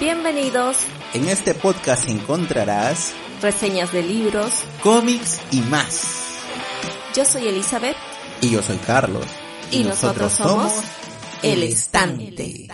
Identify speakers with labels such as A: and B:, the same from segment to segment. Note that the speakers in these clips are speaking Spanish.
A: Bienvenidos.
B: En este podcast encontrarás
A: reseñas de libros,
B: cómics y más.
A: Yo soy Elizabeth.
B: Y yo soy Carlos.
A: Y, nosotros, somos El Estante.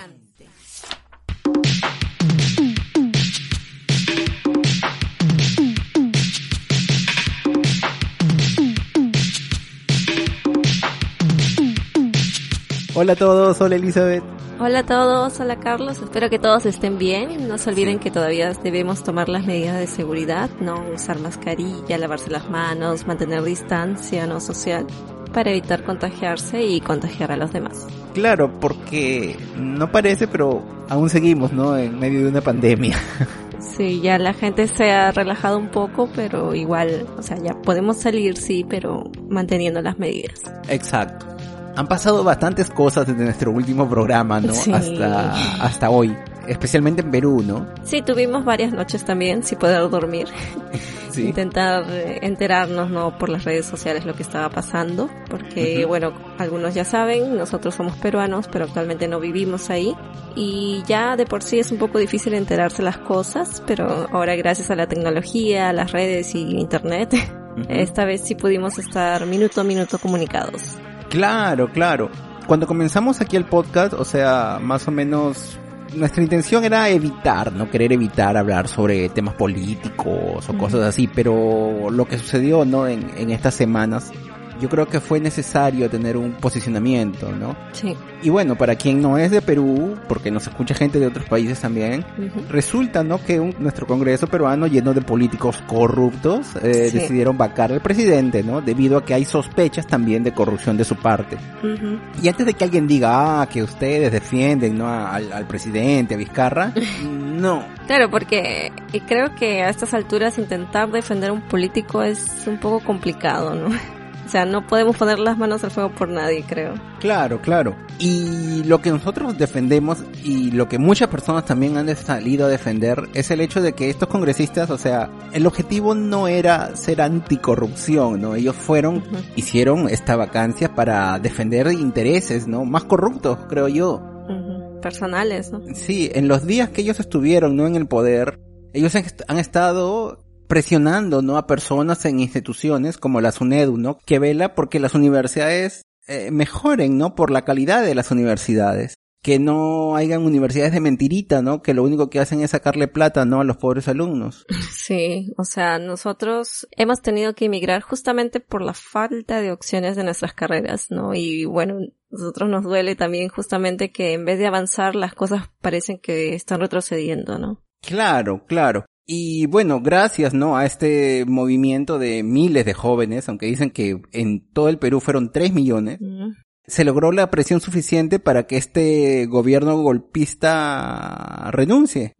B: Hola a todos, hola Elizabeth.
A: Hola a todos, hola Carlos, espero que todos estén bien. No se olviden que todavía debemos tomar las medidas de seguridad, no usar mascarilla, lavarse las manos, mantener distancia no social para evitar contagiarse y contagiar a los demás.
B: Claro, porque no parece, pero aún seguimos, ¿no? En medio de una pandemia.
A: Sí, ya la gente se ha relajado un poco, pero igual, o sea, ya podemos salir, sí, pero manteniendo las medidas.
B: Exacto han pasado bastantes cosas desde nuestro último programa, ¿no? Hasta, hasta hoy. Especialmente en Perú, ¿no?
A: Sí, tuvimos varias noches también sin poder dormir. Intentar eh, enterarnos, ¿no? Por las redes sociales lo que estaba pasando. Porque, bueno, algunos ya saben, nosotros somos peruanos, pero actualmente no vivimos ahí. Y ya de por sí es un poco difícil enterarse las cosas, pero ahora gracias a la tecnología, las redes y internet, esta vez sí pudimos estar minuto a minuto comunicados.
B: Claro, claro. Cuando comenzamos aquí el podcast, o sea, más o menos nuestra intención era evitar, no querer evitar hablar sobre temas políticos o cosas así, pero lo que sucedió, ¿no? En, en estas semanas yo creo que fue necesario tener un posicionamiento, ¿no?
A: Sí.
B: Y bueno, para quien no es de Perú, porque nos escucha gente de otros países también, resulta, ¿no? Que nuestro Congreso peruano lleno de políticos corruptos eh, decidieron vacar al presidente, ¿no? Debido a que hay sospechas también de corrupción de su parte. Y antes de que alguien diga, ah, que ustedes defienden, ¿no? Al, al presidente, a Vizcarra, no.
A: Claro, porque creo que a estas alturas intentar defender a un político es un poco complicado, ¿no? O sea, no podemos poner las manos al fuego por nadie, creo.
B: Claro, claro. Y lo que nosotros defendemos y lo que muchas personas también han salido a defender es el hecho de que estos congresistas, o sea, el objetivo no era ser anticorrupción, ¿no? Ellos fueron, hicieron esta vacancia para defender intereses, ¿no? Más corruptos, creo yo.
A: Personales, ¿no?
B: Sí, en los días que ellos estuvieron, ¿no? En el poder, ellos han estado presionando, ¿no? A personas en instituciones como la SUNEDU, ¿no? Que vela porque las universidades eh, mejoren, ¿no? Por la calidad de las universidades. Que no hayan universidades de mentirita, ¿no? Que lo único que hacen es sacarle plata, ¿no? A los pobres alumnos.
A: Sí, o sea, nosotros hemos tenido que emigrar justamente por la falta de opciones de nuestras carreras, ¿no? Y bueno, nosotros nos duele también justamente que en vez de avanzar las cosas parecen que están retrocediendo, ¿no?
B: Claro, claro. Y bueno, gracias, ¿no? A este movimiento de miles de jóvenes, aunque dicen que en todo el Perú fueron 3 millones, se logró la presión suficiente para que este gobierno golpista renuncie.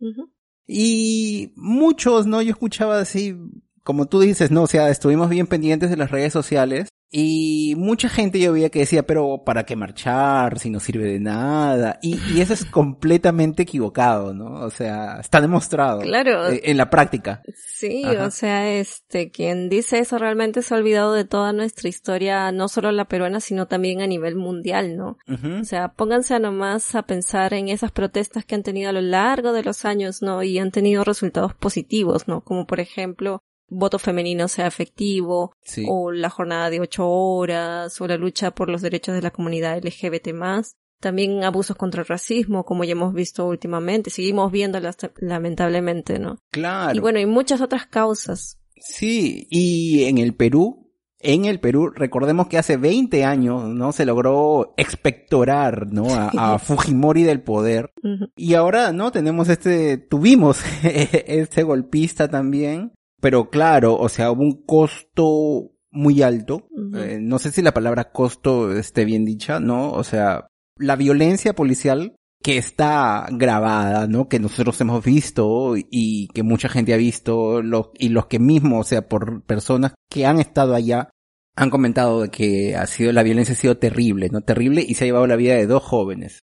B: Y muchos, ¿no? Yo escuchaba así, como tú dices, ¿no? O sea, estuvimos bien pendientes de las redes sociales y mucha gente yo veía que decía, pero ¿para qué marchar si no sirve de nada? Y, y eso es completamente equivocado, ¿no? O sea, está demostrado.
A: Claro.
B: Eh, en la práctica.
A: Sí, o sea, este, quien dice eso realmente se ha olvidado de toda nuestra historia, no solo la peruana, sino también a nivel mundial, ¿no? O sea, pónganse a nomás a pensar en esas protestas que han tenido a lo largo de los años, ¿no? Y han tenido resultados positivos, ¿no? Como por ejemplo, voto femenino sea efectivo, o la jornada de ocho horas, o la lucha por los derechos de la comunidad LGBT más. También abusos contra el racismo, como ya hemos visto últimamente, seguimos viéndolas lamentablemente, ¿no?
B: Claro.
A: Y bueno, y muchas otras causas.
B: Sí, y en el Perú, en el Perú, recordemos que hace 20 años, ¿no? Se logró expectorar, ¿no? A, Fujimori del poder. Y ahora, ¿no? Tenemos este, tuvimos este golpista también, pero claro, o sea, hubo un costo muy alto. Eh, no sé si la palabra costo esté bien dicha, ¿no? O sea, la violencia policial que está grabada, ¿no? Que nosotros hemos visto y que mucha gente ha visto, y los que mismos, o sea, por personas que han estado allá, han comentado de que ha sido, la violencia ha sido terrible, ¿no? Terrible y se ha llevado la vida de dos jóvenes.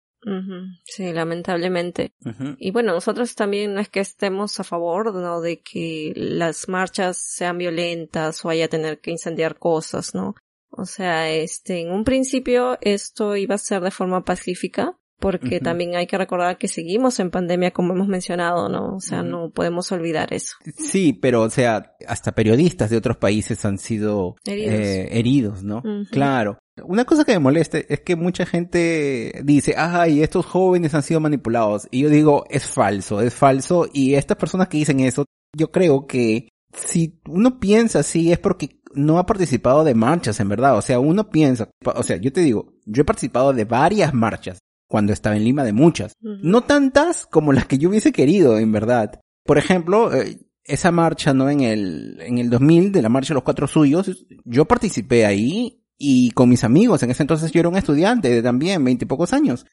A: Sí, lamentablemente. Y bueno, nosotros también no es que estemos a favor ¿no? de que las marchas sean violentas o haya tener que incendiar cosas, ¿no? O sea, este, en un principio esto iba a ser de forma pacífica, porque también hay que recordar que seguimos en pandemia como hemos mencionado, ¿no? O sea, no podemos olvidar eso.
B: Sí, pero o sea, hasta periodistas de otros países han sido heridos, eh, ¿no? Claro. Una cosa que me molesta es que mucha gente dice, ay, estos jóvenes han sido manipulados. Y yo digo, es falso, es falso. Y estas personas que dicen eso, yo creo que si uno piensa así es porque no ha participado de marchas, en verdad. O sea, uno piensa, o sea, yo te digo, yo he participado de varias marchas cuando estaba en Lima, de muchas. No tantas como las que yo hubiese querido, en verdad. Por ejemplo, eh, esa marcha, ¿no? En el, en el 2000, de la marcha de los cuatro suyos, yo participé ahí y con mis amigos. En ese entonces yo era un estudiante de también, veintipocos años.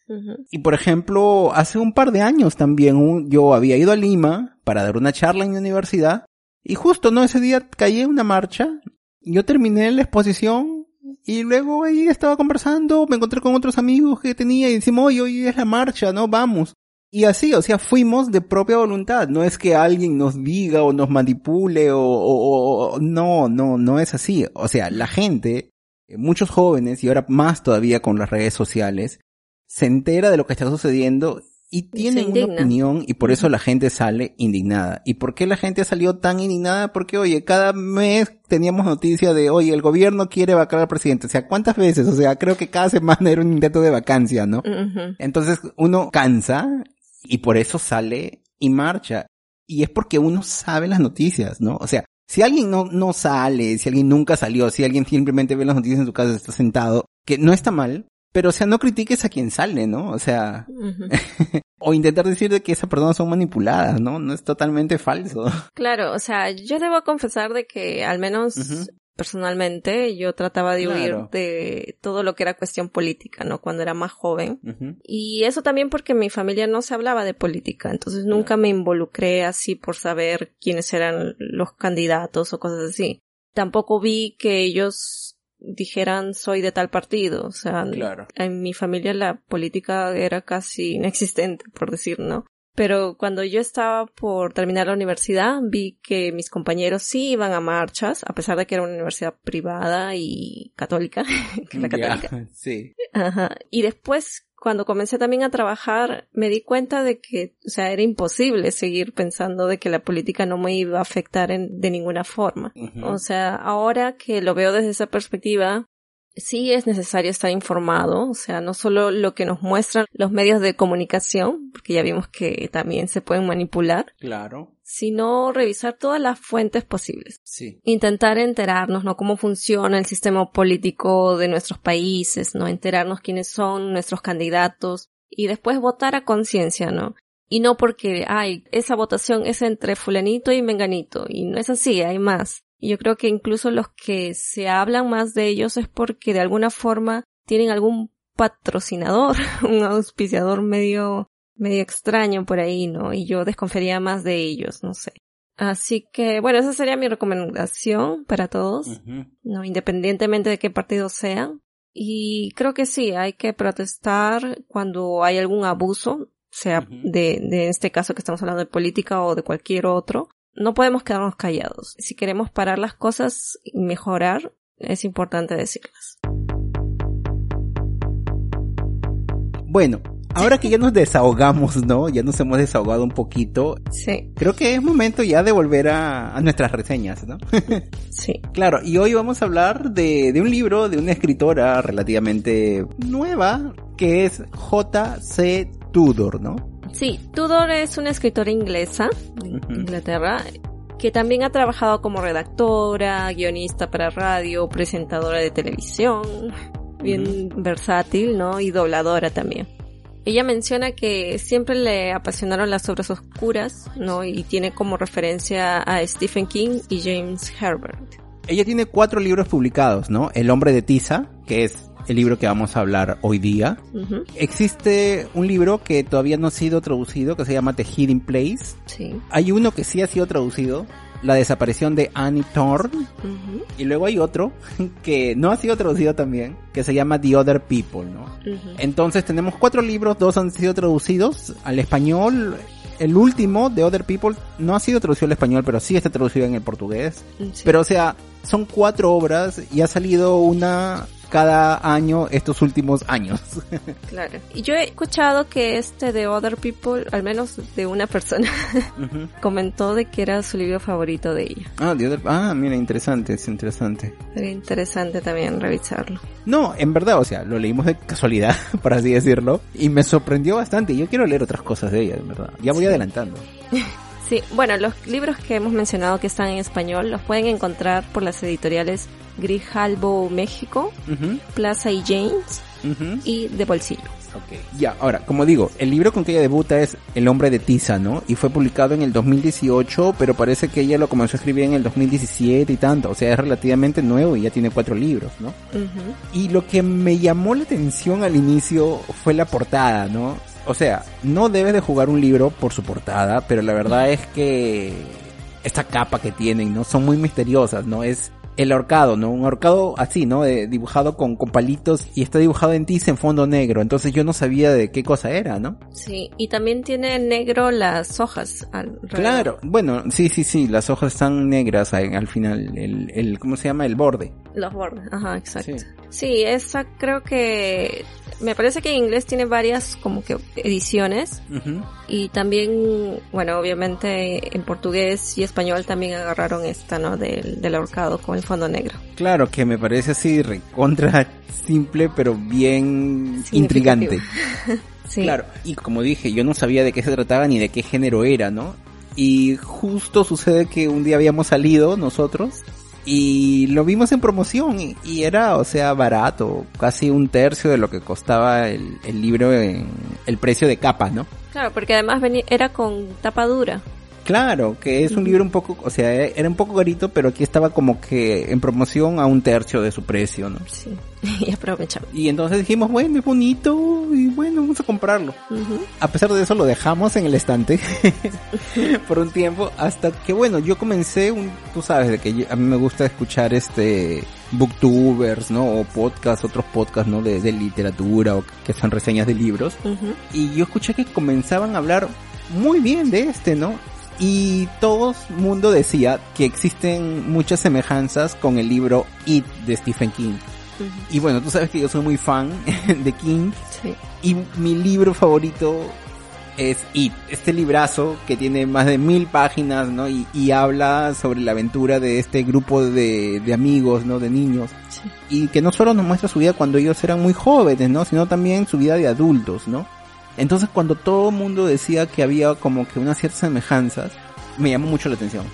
B: Y por ejemplo, hace un par de años también yo había ido a Lima para dar una charla en mi universidad y justo, ¿no? Ese día caí en una marcha, yo terminé la exposición y luego ahí estaba conversando, me encontré con otros amigos que tenía y decimos, oye, hoy es la marcha, ¿no? Vamos. Y así, o sea, fuimos de propia voluntad. No es que alguien nos diga o nos manipule o, o, no, no, no es así. O sea, la gente, muchos jóvenes y ahora más todavía con las redes sociales, se entera de lo que está sucediendo y tienen una opinión y por eso la gente sale indignada. ¿Y por qué la gente salió tan indignada? Porque, oye, cada mes teníamos noticia de, oye, el gobierno quiere vacar al presidente. O sea, ¿cuántas veces? O sea, creo que cada semana era un intento de vacancia, ¿no? Entonces uno cansa y por eso sale y marcha. Y es porque uno sabe las noticias, ¿no? O sea, si alguien no, no sale, si alguien nunca salió, si alguien simplemente ve las noticias en su casa, está sentado, que no está mal, pero, o sea, no critiques a quien sale, ¿no? O sea, o intentar decir de que esas personas son manipuladas, ¿no? No es totalmente falso.
A: Claro, o sea, yo debo confesar de que al menos personalmente yo trataba de huir de todo lo que era cuestión política, ¿no? Cuando era más joven. Y eso también porque mi familia no se hablaba de política, entonces nunca me involucré así por saber quiénes eran los candidatos o cosas así. Tampoco vi que ellos dijeran soy de tal partido. O sea, en mi familia la política era casi inexistente, por decir, ¿no? Pero cuando yo estaba por terminar la universidad, vi que mis compañeros sí iban a marchas, a pesar de que era una universidad privada y católica, que la católica.
B: sí.
A: Ajá. Y después cuando comencé también a trabajar, me di cuenta de que, o sea, era imposible seguir pensando de que la política no me iba a afectar en, de ninguna forma. O sea, ahora que lo veo desde esa perspectiva, sí es necesario estar informado, o sea, no solo lo que nos muestran los medios de comunicación, porque ya vimos que también se pueden manipular.
B: Claro.
A: Sino revisar todas las fuentes posibles.
B: Sí.
A: Intentar enterarnos, ¿no? Cómo funciona el sistema político de nuestros países, ¿no? Enterarnos quiénes son nuestros candidatos y después votar a conciencia, ¿no? Y no porque, ay, esa votación es entre fulanito y menganito. Y no es así, hay más. Y yo creo que incluso los que se hablan más de ellos es porque de alguna forma tienen algún patrocinador, un auspiciador medio, medio extraño por ahí, ¿no? Y yo desconfiaría más de ellos, no sé. Así que, bueno, esa sería mi recomendación para todos, ¿no? Independientemente de qué partido sean. Y creo que sí, hay que protestar cuando hay algún abuso, sea de, de este caso que estamos hablando de política o de cualquier otro no podemos quedarnos callados. Si queremos parar las cosas y mejorar, es importante decirlas.
B: Bueno, ahora que ya nos desahogamos, ¿no? Ya nos hemos desahogado un poquito.
A: Sí.
B: Creo que es momento ya de volver a, nuestras reseñas, ¿no?
A: sí.
B: Claro, y hoy vamos a hablar de, de un libro de una escritora relativamente nueva, que es J.C. Tudor, ¿no?
A: Sí, Tudor es una escritora inglesa de Inglaterra que también ha trabajado como redactora, guionista para radio, presentadora de televisión, bien versátil, ¿no? Y dobladora también. Ella menciona que siempre le apasionaron las obras oscuras, ¿no? Y tiene como referencia a Stephen King y James Herbert.
B: Ella tiene cuatro libros publicados, ¿no? El hombre de Tiza, que es el libro que vamos a hablar hoy día. Existe un libro que todavía no ha sido traducido, que se llama The Hidden Place.
A: Sí.
B: Hay uno que sí ha sido traducido, La desaparición de Annie Thorne. Y luego hay otro que no ha sido traducido también, que se llama The Other People, ¿no? Entonces tenemos cuatro libros, dos han sido traducidos al español. El último, The Other People, no ha sido traducido al español, pero sí está traducido en el portugués. Pero o sea, son cuatro obras y ha salido una cada año estos últimos años.
A: claro. Y yo he escuchado que este de Other People, al menos de una persona, comentó de que era su libro favorito de ella.
B: Ah, de other... ah, mira, interesante, es interesante.
A: Sería interesante también revisarlo.
B: No, en verdad, o sea, lo leímos de casualidad, por así decirlo, y me sorprendió bastante. Yo quiero leer otras cosas de ella, en verdad. Ya voy adelantando.
A: Sí, bueno, los libros que hemos mencionado que están en español los pueden encontrar por las editoriales Grijalbo México, Plaza y James y De Bolsillo.
B: Okay. Ya, ahora, como digo, el libro con que ella debuta es El hombre de Tiza, ¿no? Y fue publicado en el 2018, pero parece que ella lo comenzó a escribir en el 2017 y tanto. O sea, es relativamente nuevo y ya tiene cuatro libros, ¿no? Y lo que me llamó la atención al inicio fue la portada, ¿no? O sea, no debes de jugar un libro por su portada, pero la verdad es que esta capa que tienen, ¿no? Son muy misteriosas, ¿no? Es el ahorcado, ¿no? Un ahorcado así, ¿no? dibujado con, con palitos y está dibujado en tiza en fondo negro. Entonces yo no sabía de qué cosa era, ¿no?
A: Sí, y también tiene negro las hojas.
B: claro, bueno, sí, sí, sí, las hojas están negras al, final, el, el, ¿cómo se llama? El borde.
A: Los bordes, ajá, exacto. Sí. esa creo que me parece que en inglés tiene varias como que ediciones y también, bueno, obviamente en portugués y español también agarraron esta, ¿no? Del, del ahorcado con el fondo negro.
B: Claro, que me parece así recontra simple pero bien intrigante. sí. Claro, y como dije, yo no sabía de qué se trataba ni de qué género era, ¿no? Y justo sucede que un día habíamos salido nosotros y lo vimos en promoción y, era, o sea, barato, casi un tercio de lo que costaba el, el libro en el precio de capa, ¿no?
A: Claro, porque además venía, era con tapa dura.
B: Claro, que es un libro un poco, o sea, era un poco carito, pero aquí estaba como que en promoción a un tercio de su precio, ¿no?
A: Sí, y aprovechamos.
B: Y entonces dijimos, bueno, es bonito, y bueno, vamos a comprarlo. A pesar de eso lo dejamos en el estante por un tiempo, hasta que bueno, yo comencé un, tú sabes, de que a mí me gusta escuchar este, booktubers, ¿no? O podcasts, otros podcasts, ¿no? De, literatura o que son reseñas de libros. Y yo escuché que comenzaban a hablar muy bien de este, ¿no? Y todo el mundo decía que existen muchas semejanzas con el libro It de Stephen King. Y bueno, tú sabes que yo soy muy fan de King. Y mi libro favorito es It, este librazo que tiene más de mil páginas, ¿no? Y, habla sobre la aventura de este grupo de, amigos, ¿no? De niños. Y que no solo nos muestra su vida cuando ellos eran muy jóvenes, ¿no? Sino también su vida de adultos, ¿no? Entonces cuando todo el mundo decía que había como que unas ciertas semejanzas, me llamó mucho la atención.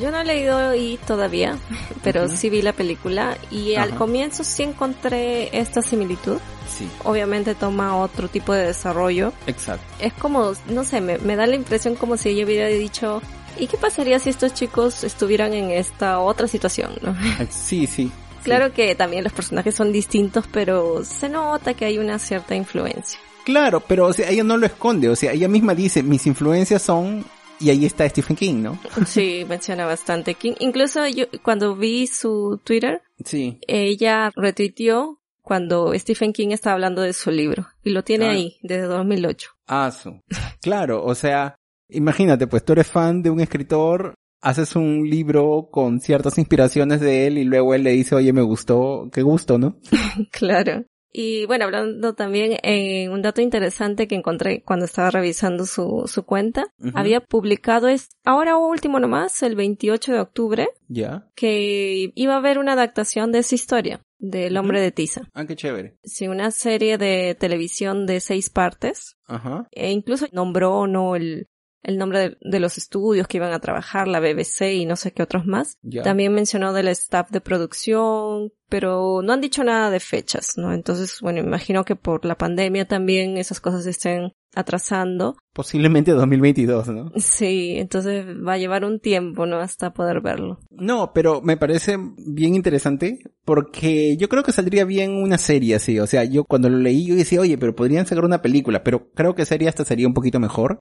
A: Yo no he leído y todavía, pero sí vi la película y al comienzo sí encontré esta similitud. Sí. Obviamente toma otro tipo de desarrollo.
B: Exacto.
A: Es como, no sé, me, me da la impresión como si ella hubiera dicho, ¿y qué pasaría si estos chicos estuvieran en esta otra situación? ¿no?
B: Sí, sí.
A: Claro que también los personajes son distintos, pero se nota que hay una cierta influencia.
B: Claro, pero o sea, ella no lo esconde, o sea, ella misma dice, mis influencias son y ahí está Stephen King, ¿no?
A: Sí, menciona bastante King. Incluso yo cuando vi su Twitter,
B: sí.
A: ella retuiteó cuando Stephen King estaba hablando de su libro y lo tiene ah. ahí desde 2008.
B: Ah, su. claro, o sea, imagínate, pues tú eres fan de un escritor, haces un libro con ciertas inspiraciones de él y luego él le dice, oye, me gustó, qué gusto, ¿no?
A: claro. Y bueno, hablando también, eh, un dato interesante que encontré cuando estaba revisando su, su cuenta, había publicado es, ahora último nomás, el 28 de octubre,
B: ya,
A: que iba a haber una adaptación de esa historia, del hombre de tiza.
B: Ah, qué chévere.
A: Sí, una serie de televisión de seis partes.
B: Ajá.
A: E incluso nombró, ¿no? El, el nombre de, los estudios que iban a trabajar, la BBC y no sé qué otros más. También mencionó del staff de producción, pero no han dicho nada de fechas, ¿no? Entonces, bueno, imagino que por la pandemia también esas cosas estén atrasando.
B: Posiblemente 2022, ¿no?
A: Sí, entonces va a llevar un tiempo, ¿no? Hasta poder verlo.
B: No, pero me parece bien interesante porque yo creo que saldría bien una serie así. O sea, yo cuando lo leí yo decía, oye, pero podrían sacar una película, pero creo que serie hasta sería un poquito mejor.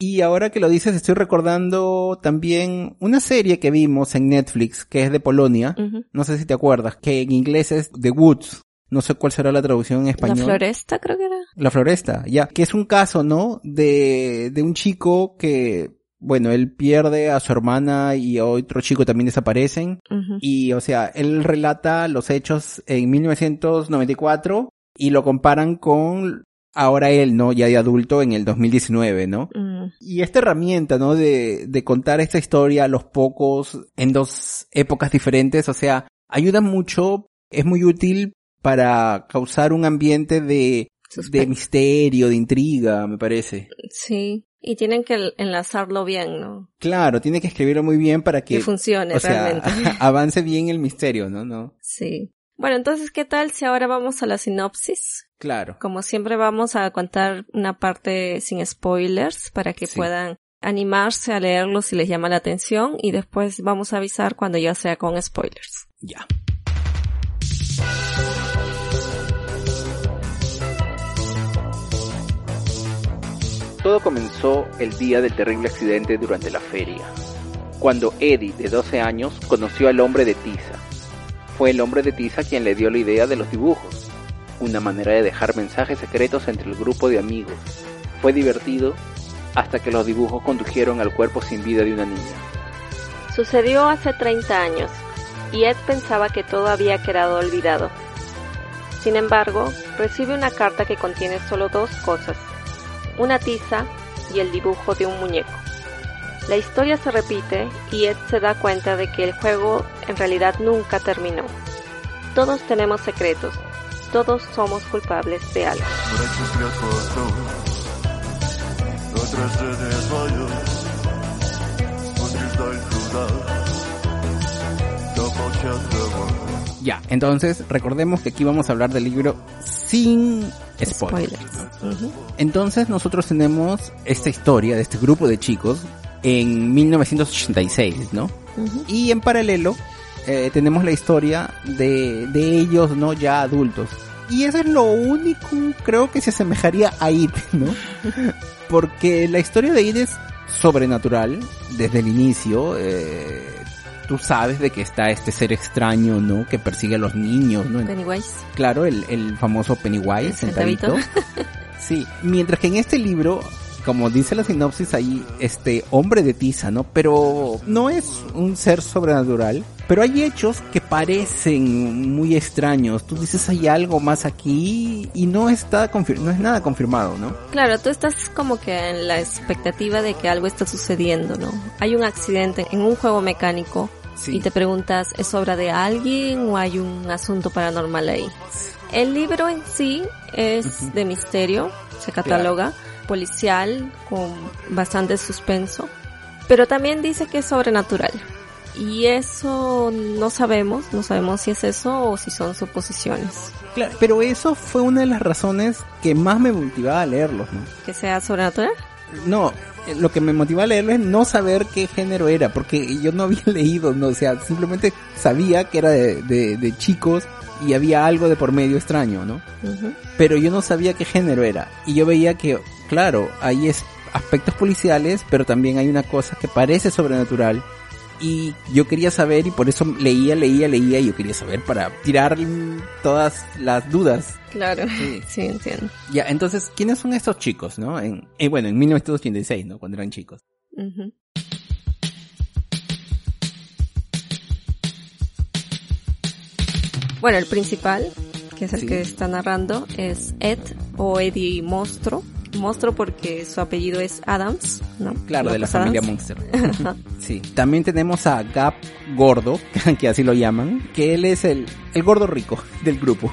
B: Y ahora que lo dices, estoy recordando también una serie que vimos en Netflix que es de Polonia. No sé si te acuerdas, que en inglés es The Woods. No sé cuál será la traducción en español.
A: La floresta, creo que era.
B: La floresta, ya. Que es un caso, ¿no? De, de un chico que bueno, él pierde a su hermana y a otro chico también desaparecen. Y, o sea, él relata los hechos en 1994 y lo comparan con ahora él, ¿no? Ya de adulto en el 2019, ¿no? Mm. Y esta herramienta, ¿no? De, de contar esta historia a los pocos en dos épocas diferentes, o sea, ayuda mucho, es muy útil para causar un ambiente de, de misterio, de intriga, me parece.
A: Sí. Y tienen que enlazarlo bien, ¿no?
B: Claro, tiene que escribirlo muy bien para que,
A: que funcione realmente.
B: avance bien el misterio, ¿no? ¿no?
A: Sí. Bueno, entonces, ¿qué tal si ahora vamos a la sinopsis?
B: Claro.
A: Como siempre vamos a contar una parte sin spoilers para que puedan animarse a leerlo si les llama la atención y después vamos a avisar cuando ya sea con spoilers.
B: Ya. Todo comenzó el día del terrible accidente durante la feria, cuando Eddie, de 12 años, conoció al hombre de tiza. Fue el hombre de tiza quien le dio la idea de los dibujos, una manera de dejar mensajes secretos entre el grupo de amigos. Fue divertido hasta que los dibujos condujeron al cuerpo sin vida de una niña.
A: Sucedió hace 30 años, y Ed pensaba que todo había quedado olvidado. Sin embargo, recibe una carta que contiene solo dos cosas, una tiza y el dibujo de un muñeco. La historia se repite y Ed se da cuenta de que el juego en realidad nunca terminó. Todos tenemos secretos, todos somos culpables de algo.
B: Ya, entonces recordemos que aquí vamos a hablar del libro sin spoilers. Entonces nosotros tenemos esta historia de este grupo de chicos en 1986, ¿no? Y en paralelo eh, tenemos la historia de, de ellos, ¿no? Ya adultos. Y eso es lo único, creo que se asemejaría a It, ¿no? Porque la historia de It es sobrenatural desde el inicio. Eh, tú sabes de que está este ser extraño, ¿no? Que persigue a los niños, ¿no?
A: Pennywise.
B: Claro, el, el famoso Pennywise, sentadito. sí, mientras que en este libro, como dice la sinopsis ahí, este hombre de tiza, ¿no? Pero no es un ser sobrenatural, pero hay hechos que parecen muy extraños. Tú dices hay algo más aquí y no está no es nada confirmado, ¿no?
A: Claro, tú estás como que en la expectativa de que algo está sucediendo, ¿no? Hay un accidente en un juego mecánico y te preguntas, ¿es obra de alguien o hay un asunto paranormal ahí? El libro en sí es de misterio, se cataloga, policial, con bastante suspenso, pero también dice que es sobrenatural. Y eso no sabemos, no sabemos si es eso o si son suposiciones.
B: Claro, pero eso fue una de las razones que más me motivaba a leerlos, ¿no?
A: ¿Que sea sobrenatural?
B: No, lo que me motivó a leerlo es no saber qué género era, porque yo no había leído, no, o sea, simplemente sabía que era de, de, chicos y había algo de por medio extraño, ¿no? Pero yo no sabía qué género era. Y yo veía que, claro, hay es aspectos policiales, pero también hay una cosa que parece sobrenatural y yo quería saber y por eso leía, leía, leía y yo quería saber para tirar todas las dudas.
A: Claro, sí, entiendo.
B: Ya, entonces, ¿quiénes son estos chicos, no? En, eh, bueno, en 1986, ¿no? Cuando eran chicos.
A: Bueno, el principal, que es el que está narrando, es Ed o Eddie Monstro monstruo porque su apellido es Adams, ¿no?
B: Claro, de la familia Monster. sí. También tenemos a Gap Gordo, que así lo llaman, que él es el, el gordo rico del grupo.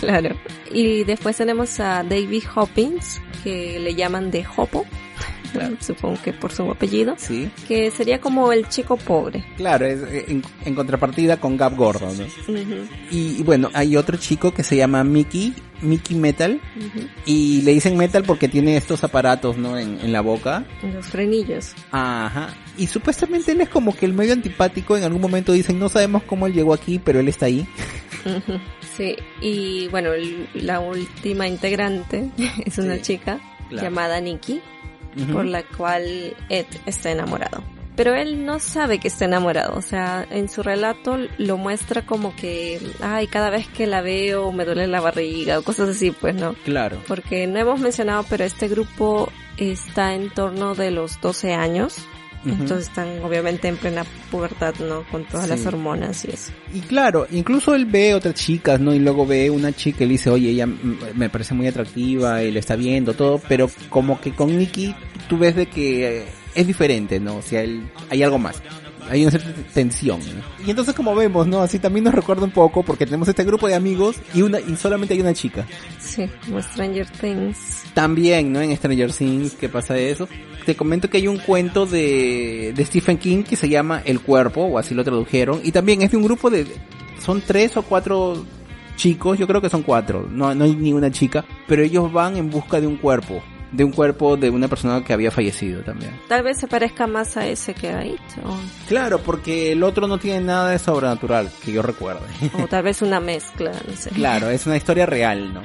A: claro. Y después tenemos a David Hoppins, que le llaman de Hopo. supongo que por su apellido.
B: Sí.
A: Que sería como el chico pobre.
B: Claro, es en, contrapartida con Gap Gordo, ¿no? y, bueno, hay otro chico que se llama Mickey, Mickey Metal, y le dicen Metal porque tiene estos aparatos, ¿no? En, en la boca.
A: Los frenillos.
B: Ajá. Y supuestamente él es como que el medio antipático, en algún momento dicen, no sabemos cómo él llegó aquí, pero él está ahí.
A: Sí, y bueno, la última integrante es una chica llamada Nikki por la cual Ed está enamorado. Pero él no sabe que está enamorado, o sea, en su relato lo muestra como que, ay, cada vez que la veo me duele la barriga o cosas así, pues no.
B: Claro.
A: Porque no hemos mencionado, pero este grupo está en torno de los 12 años. Entonces están obviamente en plena pubertad, ¿no? Con todas las hormonas y eso.
B: Y claro, incluso él ve otras chicas, ¿no? Y luego ve una chica y le dice, oye, ella me parece muy atractiva y le está viendo todo, pero como que con Nicky tú ves de que es diferente, ¿no? O sea, él, hay algo más hay una cierta tensión. Y entonces como vemos, ¿no? Así también nos recuerda un poco porque tenemos este grupo de amigos y una y solamente hay una chica.
A: Sí, como Stranger Things.
B: También, ¿no? En Stranger Things, ¿qué pasa de eso? Te comento que hay un cuento de, de Stephen King que se llama El Cuerpo, o así lo tradujeron, y también es de un grupo de, son tres o cuatro chicos, yo creo que son cuatro, no, no hay ni una chica, pero ellos van en busca de un cuerpo de un cuerpo de una persona que había fallecido también.
A: Tal vez se parezca más a ese que ahí.
B: Claro, porque el otro no tiene nada de sobrenatural, que yo recuerde.
A: O tal vez una mezcla, no sé.
B: Claro, es una historia real, ¿no?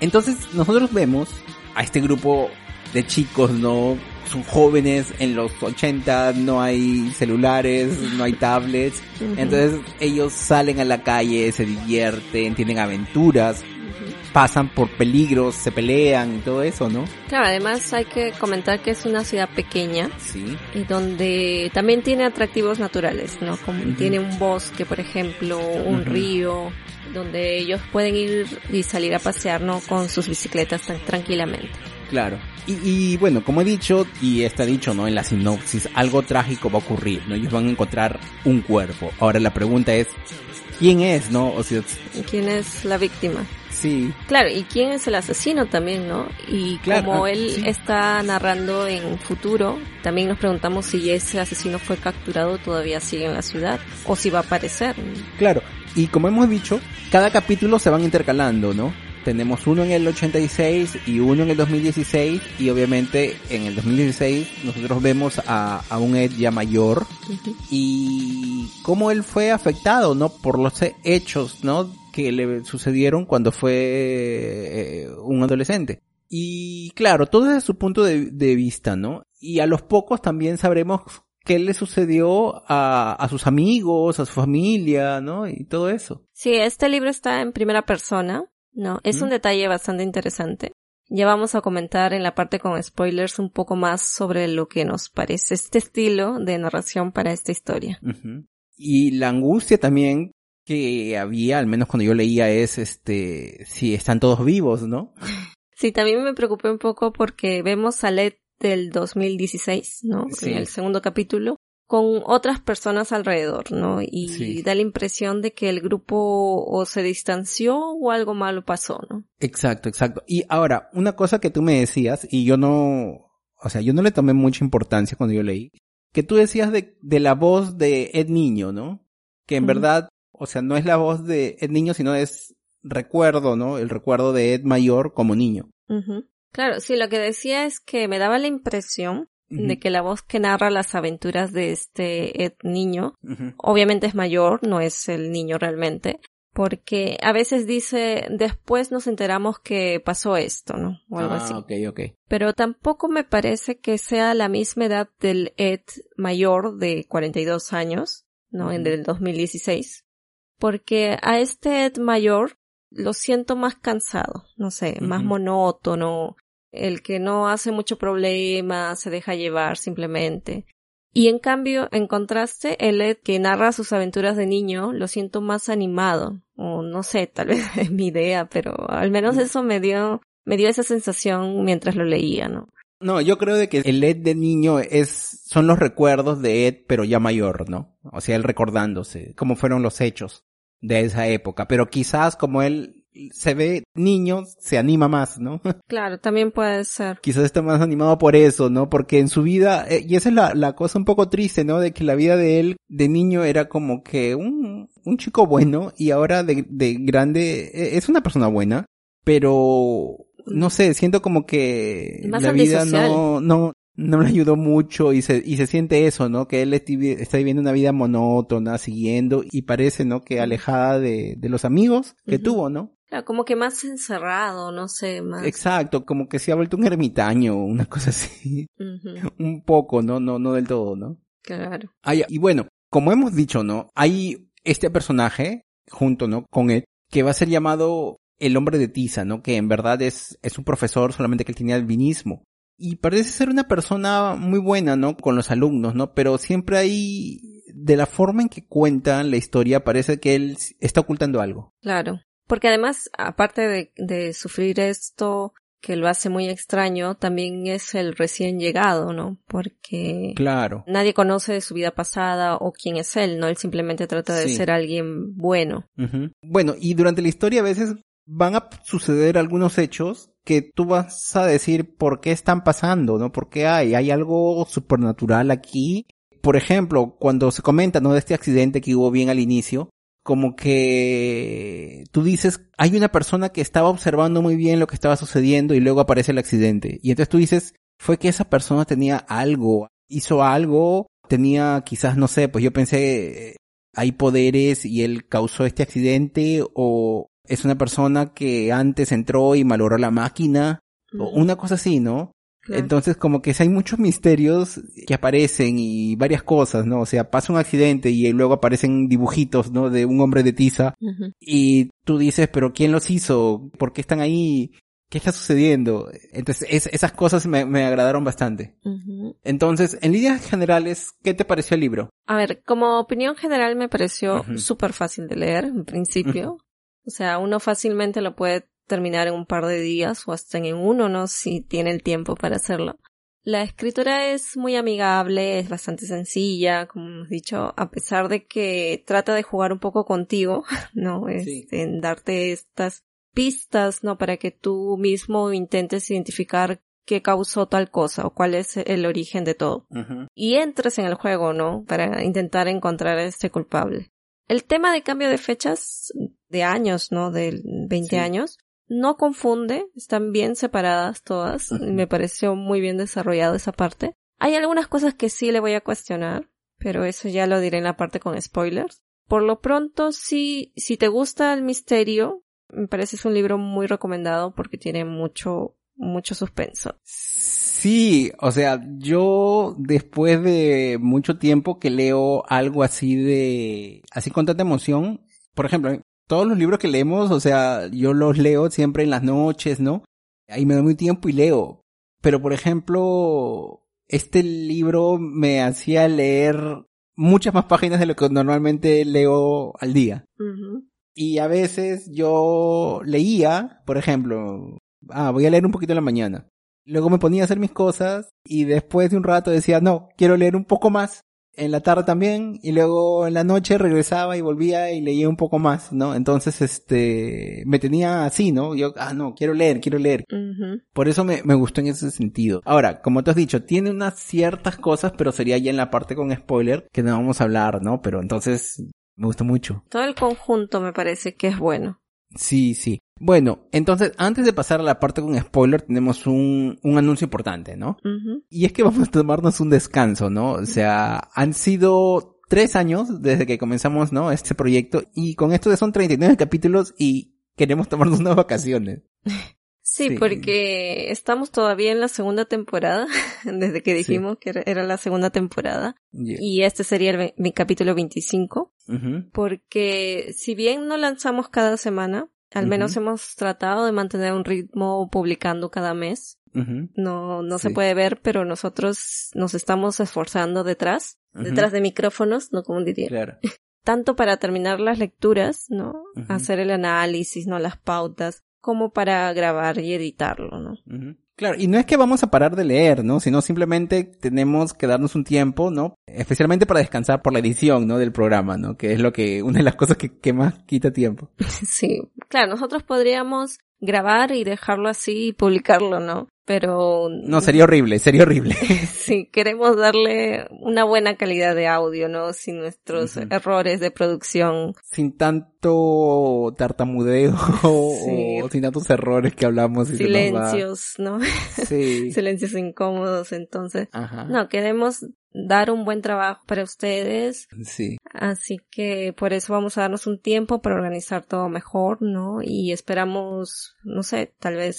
B: Entonces nosotros vemos a este grupo de chicos, ¿no? Son jóvenes en los 80, no hay celulares, no hay tablets. Entonces ellos salen a la calle, se divierten, tienen aventuras pasan por peligros, se pelean y todo eso, ¿no?
A: Claro, además hay que comentar que es una ciudad pequeña. Sí. Y donde también tiene atractivos naturales, ¿no? Como tiene un bosque, por ejemplo, un río, donde ellos pueden ir y salir a pasear, ¿no? Con sus bicicletas tan tranquilamente.
B: Claro. Y, y, bueno, como he dicho, y está dicho, ¿no? En la sinopsis, algo trágico va a ocurrir, ¿no? Ellos van a encontrar un cuerpo. Ahora la pregunta es, ¿quién es, no? O sea,
A: ¿quién es la víctima?
B: Sí.
A: Claro, y quién es el asesino también, ¿no? Y como ah, él está narrando en futuro, también nos preguntamos si ese asesino fue capturado todavía sigue en la ciudad o si va a aparecer.
B: Claro, y como hemos dicho, cada capítulo se van intercalando, ¿no? Tenemos uno en el 86 y uno en el 2016 y obviamente en el 2016 nosotros vemos a, a un Ed ya mayor y cómo él fue afectado, ¿no? Por los hechos, ¿no? Que le sucedieron cuando fue eh, un adolescente. Y claro, todo desde su punto de, de, vista, ¿no? Y a los pocos también sabremos qué le sucedió a, a sus amigos, a su familia, ¿no? Y todo eso.
A: Sí, este libro está en primera persona no, es un detalle bastante interesante. Ya vamos a comentar en la parte con spoilers un poco más sobre lo que nos parece este estilo de narración para esta historia.
B: Y la angustia también que había, al menos cuando yo leía, es este, si están todos vivos, ¿no?
A: Sí, también me preocupé un poco porque vemos a Led del 2016, ¿no? En el segundo capítulo con otras personas alrededor, ¿no? Y da la impresión de que el grupo o se distanció o algo malo pasó, ¿no?
B: Exacto, exacto. Y ahora, una cosa que tú me decías, y yo no, o sea, yo no le tomé mucha importancia cuando yo leí, que tú decías de, de la voz de Ed Niño, ¿no? Que en verdad, o sea, no es la voz de Ed Niño, sino es recuerdo, ¿no? El recuerdo de Ed Mayor como niño.
A: Claro, sí, lo que decía es que me daba la impresión de que la voz que narra las aventuras de este Ed niño, obviamente es mayor, no es el niño realmente, porque a veces dice, después nos enteramos que pasó esto, ¿no? O algo ah,
B: así.
A: Pero tampoco me parece que sea la misma edad del Ed mayor de 42 años, ¿no? En el 2016. Porque a este Ed mayor lo siento más cansado, no sé, más monótono, el que no hace mucho problema, se deja llevar simplemente. Y en cambio, en contraste, el Ed que narra sus aventuras de niño lo siento más animado. O no sé, tal vez es mi idea, pero al menos eso me dio, me dio esa sensación mientras lo leía, ¿no?
B: No, yo creo de que el Ed de niño es, son los recuerdos de Ed, pero ya mayor, ¿no? O sea, él recordándose cómo fueron los hechos de esa época. Pero quizás como él se ve niño, se anima más, ¿no?
A: Claro, también puede ser.
B: Quizás está más animado por eso, ¿no? Porque en su vida, eh, y esa es la, la, cosa un poco triste, ¿no? De que la vida de él de niño era como que un, un chico bueno y ahora de, de grande e, es una persona buena, pero no sé, siento como que la vida no, no, no le ayudó mucho y se, y se siente eso, ¿no? Que él está viviendo una vida monótona, siguiendo y parece, ¿no? Que alejada de, de los amigos que tuvo, ¿no?
A: Como que más encerrado, no sé, más.
B: Exacto, como que se ha vuelto un ermitaño, una cosa así. un poco, ¿no? No, no del todo, ¿no?
A: Claro.
B: y bueno, como hemos dicho, ¿no? Hay este personaje, junto, ¿no? Con él, que va a ser llamado el hombre de tiza, ¿no? Que en verdad es, es un profesor, solamente que él tenía albinismo. y parece ser una persona muy buena, ¿no? Con los alumnos, ¿no? Pero siempre hay, de la forma en que cuentan la historia, parece que él está ocultando algo.
A: Claro. Porque además, aparte de, de sufrir esto, que lo hace muy extraño, también es el recién llegado, ¿no? Porque
B: claro.
A: nadie conoce de su vida pasada o quién es él, ¿no? Él simplemente trata de ser alguien bueno.
B: Bueno, y durante la historia a veces van a suceder algunos hechos que tú vas a decir por qué están pasando, ¿no? ¿Por qué hay? Hay algo supernatural aquí. Por ejemplo, cuando se comenta, ¿no? De este accidente que hubo bien al inicio, como que tú dices, hay una persona que estaba observando muy bien lo que estaba sucediendo y luego aparece el accidente. Y entonces tú dices, fue que esa persona tenía algo, hizo algo, tenía quizás, no sé, pues yo pensé, hay poderes y él causó este accidente o es una persona que antes entró y malogró la máquina o una cosa así, ¿no? Entonces, como que hay muchos misterios que aparecen y varias cosas, ¿no? O sea, pasa un accidente y luego aparecen dibujitos, ¿no? De un hombre de tiza. Y tú dices, pero ¿quién los hizo? ¿Por qué están ahí? ¿Qué está sucediendo? Entonces, esas cosas me, agradaron bastante. Entonces, en líneas generales, ¿qué te pareció el libro?
A: A ver, como opinión general me pareció súper fácil de leer, en principio. O sea, uno fácilmente lo puede terminar en un par de días o hasta en uno, ¿no? Si tiene el tiempo para hacerlo. La escritura es muy amigable, es bastante sencilla, como hemos dicho, a pesar de que trata de jugar un poco contigo, ¿no? Es, En darte estas pistas, ¿no? Para que tú mismo intentes identificar qué causó tal cosa o cuál es el origen de todo. Y entres en el juego, ¿no? Para intentar encontrar a este culpable. El tema de cambio de fechas de años, ¿no? De 20 años, no confunde, están bien separadas todas, me pareció muy bien desarrollado esa parte. Hay algunas cosas que sí le voy a cuestionar, pero eso ya lo diré en la parte con spoilers. Por lo pronto, sí, si te gusta el misterio, me parece es un libro muy recomendado porque tiene mucho, mucho suspenso.
B: Sí, o sea, yo después de mucho tiempo que leo algo así de, así con tanta emoción, por ejemplo, todos los libros que leemos, o sea, yo los leo siempre en las noches, ¿no? Ahí me doy muy tiempo y leo. Pero, por ejemplo, este libro me hacía leer muchas más páginas de lo que normalmente leo al día. Y a veces yo leía, por ejemplo, ah, voy a leer un poquito en la mañana. Luego me ponía a hacer mis cosas y después de un rato decía, no, quiero leer un poco más en la tarde también y luego en la noche regresaba y volvía y leía un poco más, ¿no? Entonces, este, me tenía así, ¿no? Yo, ah, no, quiero leer, quiero leer. Por eso me, me gustó en ese sentido. Ahora, como te has dicho, tiene unas ciertas cosas, pero sería ya en la parte con spoiler que no vamos a hablar, ¿no? Pero entonces, me gusta mucho.
A: Todo el conjunto me parece que es bueno.
B: Sí, sí. Bueno, entonces antes de pasar a la parte con spoiler tenemos un, un anuncio importante, ¿no? Y es que vamos a tomarnos un descanso, ¿no? O sea, han sido tres años desde que comenzamos, ¿no? Este proyecto y con esto son 39 capítulos y queremos tomarnos unas vacaciones.
A: Sí, porque estamos todavía en la segunda temporada, desde que dijimos que era la segunda temporada. Y este sería el, mi capítulo 25. Porque si bien no lanzamos cada semana, al menos hemos tratado de mantener un ritmo publicando cada mes. No, no se puede ver, pero nosotros nos estamos esforzando detrás, detrás de micrófonos, no como diría. Claro. Tanto para terminar las lecturas, ¿no? Hacer el análisis, ¿no? Las pautas, como para grabar y editarlo, ¿no?
B: Claro, y no es que vamos a parar de leer, ¿no? Sino simplemente tenemos que darnos un tiempo, ¿no? Especialmente para descansar por la edición, ¿no? Del programa, ¿no? Que es lo que, una de las cosas que, que más quita tiempo.
A: Sí, claro, nosotros podríamos grabar y dejarlo así y publicarlo, ¿no? Pero...
B: No, sería horrible, sería horrible.
A: sí, queremos darle una buena calidad de audio, ¿no? Sin nuestros errores de producción.
B: Sin tanto tartamudeo o sin tantos errores que hablamos.
A: Y Silencios, ¿no? Sí. Silencios incómodos, entonces. Ajá. No, queremos dar un buen trabajo para ustedes.
B: Sí.
A: Así que por eso vamos a darnos un tiempo para organizar todo mejor, ¿no? Y esperamos, no sé, tal vez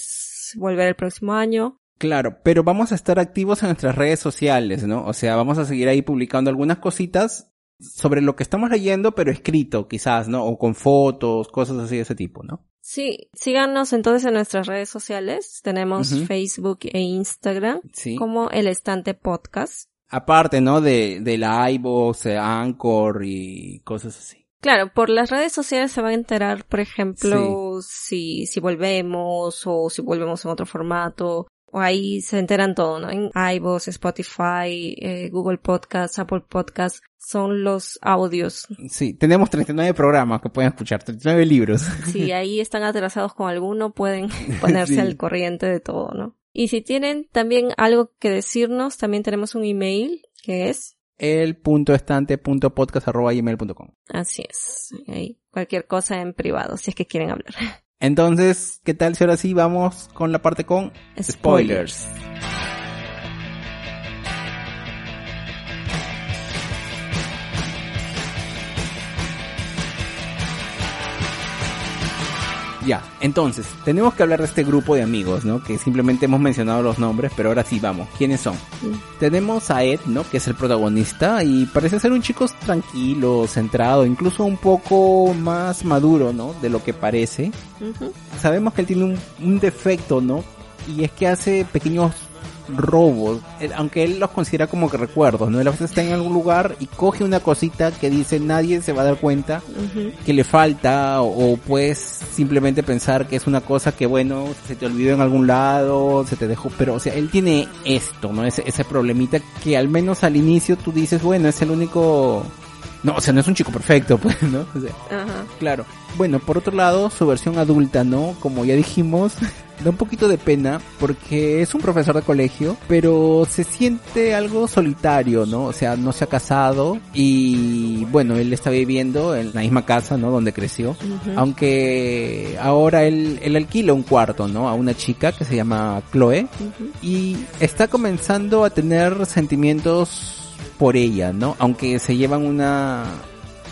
A: volver el próximo año.
B: Claro, pero vamos a estar activos en nuestras redes sociales, ¿no? O sea, vamos a seguir ahí publicando algunas cositas sobre lo que estamos leyendo, pero escrito quizás, ¿no? O con fotos, cosas así de ese tipo, ¿no?
A: Sí, síganos entonces en nuestras redes sociales. Tenemos Facebook e Instagram como El Estante Podcast.
B: Aparte, ¿no? De, de la iVoox, Anchor y cosas así.
A: Claro, por las redes sociales se van a enterar, por ejemplo, si, si volvemos o si volvemos en otro formato o ahí se enteran todo, ¿no? En iVoox, Spotify, eh, Google Podcasts, Apple Podcasts, son los audios.
B: Sí, tenemos 39 programas que pueden escuchar, 39 libros.
A: Sí, ahí están atrasados con alguno, pueden ponerse al corriente de todo, ¿no? Y si tienen también algo que decirnos, también tenemos un email que es
B: el
A: Así es. Cualquier cosa en privado, si es que quieren hablar.
B: Entonces, ¿qué tal si ahora sí vamos con la parte con spoilers? Ya, entonces, tenemos que hablar de este grupo de amigos, ¿no? Que simplemente hemos mencionado los nombres, pero ahora sí vamos. ¿Quiénes son? Tenemos a Ed, ¿no? Que es el protagonista y parece ser un chico tranquilo, centrado, incluso un poco más maduro, ¿no? De lo que parece. Sabemos que él tiene un, un defecto, ¿no? Y es que hace pequeños robos, aunque él los considera como que recuerdos, ¿no? Él a veces está en algún lugar y coge una cosita que dice nadie se va a dar cuenta que le falta o, puedes simplemente pensar que es una cosa que bueno, se te olvidó en algún lado, se te dejó, pero o sea, él tiene esto, ¿no? Ese, ese problemita que al menos al inicio tú dices, bueno, es el único no, o sea, no es un chico perfecto, pues, ¿no? O sea, Ajá. Claro. Bueno, por otro lado, su versión adulta, ¿no? Como ya dijimos, da un poquito de pena porque es un profesor de colegio, pero se siente algo solitario, ¿no? O sea, no se ha casado y bueno, él está viviendo en la misma casa, ¿no? Donde creció, aunque ahora él, él alquila un cuarto, ¿no? A una chica que se llama Chloe y está comenzando a tener sentimientos por ella, ¿no? Aunque se llevan una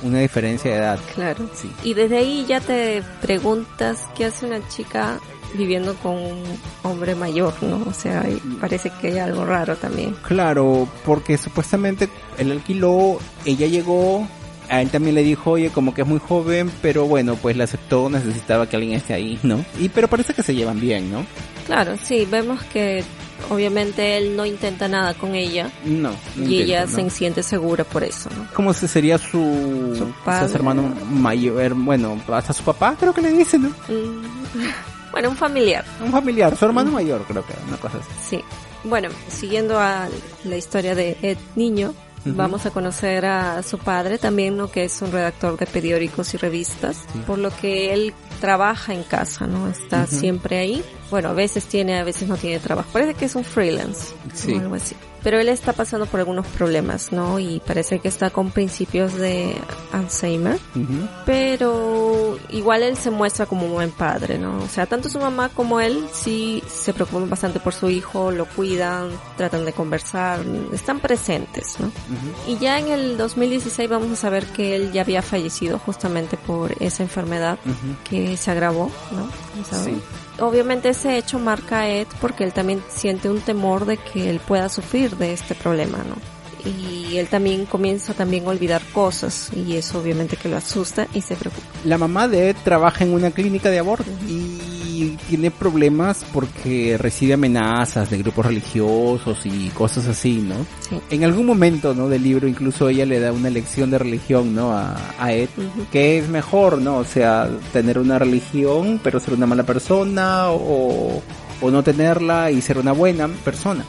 B: una diferencia de edad.
A: Claro. Sí. Y desde ahí ya te preguntas qué hace una chica viviendo con un hombre mayor, ¿no? O sea, parece que hay algo raro también.
B: Claro, porque supuestamente él alquiló, ella llegó, a él también le dijo, oye, como que es muy joven, pero bueno, pues le aceptó, necesitaba que alguien esté ahí, ¿no? Y pero parece que se llevan bien, ¿no?
A: Claro, sí, vemos que obviamente él no intenta nada con ella.
B: No.
A: y ella se siente segura por eso, ¿no?
B: ¿Cómo se sería su, su, padre, su hermano mayor? Bueno, hasta su papá creo que le dice, ¿no? Mm.
A: Bueno, un familiar.
B: Un familiar, su hermano mayor creo que, una cosa así.
A: Sí. Bueno, siguiendo a la historia de Ed Niño, vamos a conocer a su padre también, ¿no? Que es un redactor de periódicos y revistas, por lo que él trabaja en casa, ¿no? Está siempre ahí. Bueno, a veces tiene, a veces no tiene trabajo. Parece que es un freelance. Sí. O algo así pero él está pasando por algunos problemas, ¿no? Y parece que está con principios de Alzheimer, pero igual él se muestra como un buen padre, ¿no? O sea, tanto su mamá como él sí se preocupan bastante por su hijo, lo cuidan, tratan de conversar, están presentes, ¿no? Y ya en el 2016 vamos a saber que él ya había fallecido justamente por esa enfermedad que se agravó, ¿no? Sí obviamente ese hecho marca a Ed porque él también siente un temor de que él pueda sufrir de este problema, ¿no? Y él también comienza también a olvidar cosas y eso obviamente que lo asusta y se preocupa.
B: La mamá de Ed trabaja en una clínica de aborto y tiene problemas porque recibe amenazas de grupos religiosos y cosas así, ¿no? Sí. En algún momento, ¿no? Del libro incluso ella le da una lección de religión, ¿no? A, a Ed, que es mejor, ¿no? O sea, tener una religión pero ser una mala persona o o no tenerla y ser una buena persona.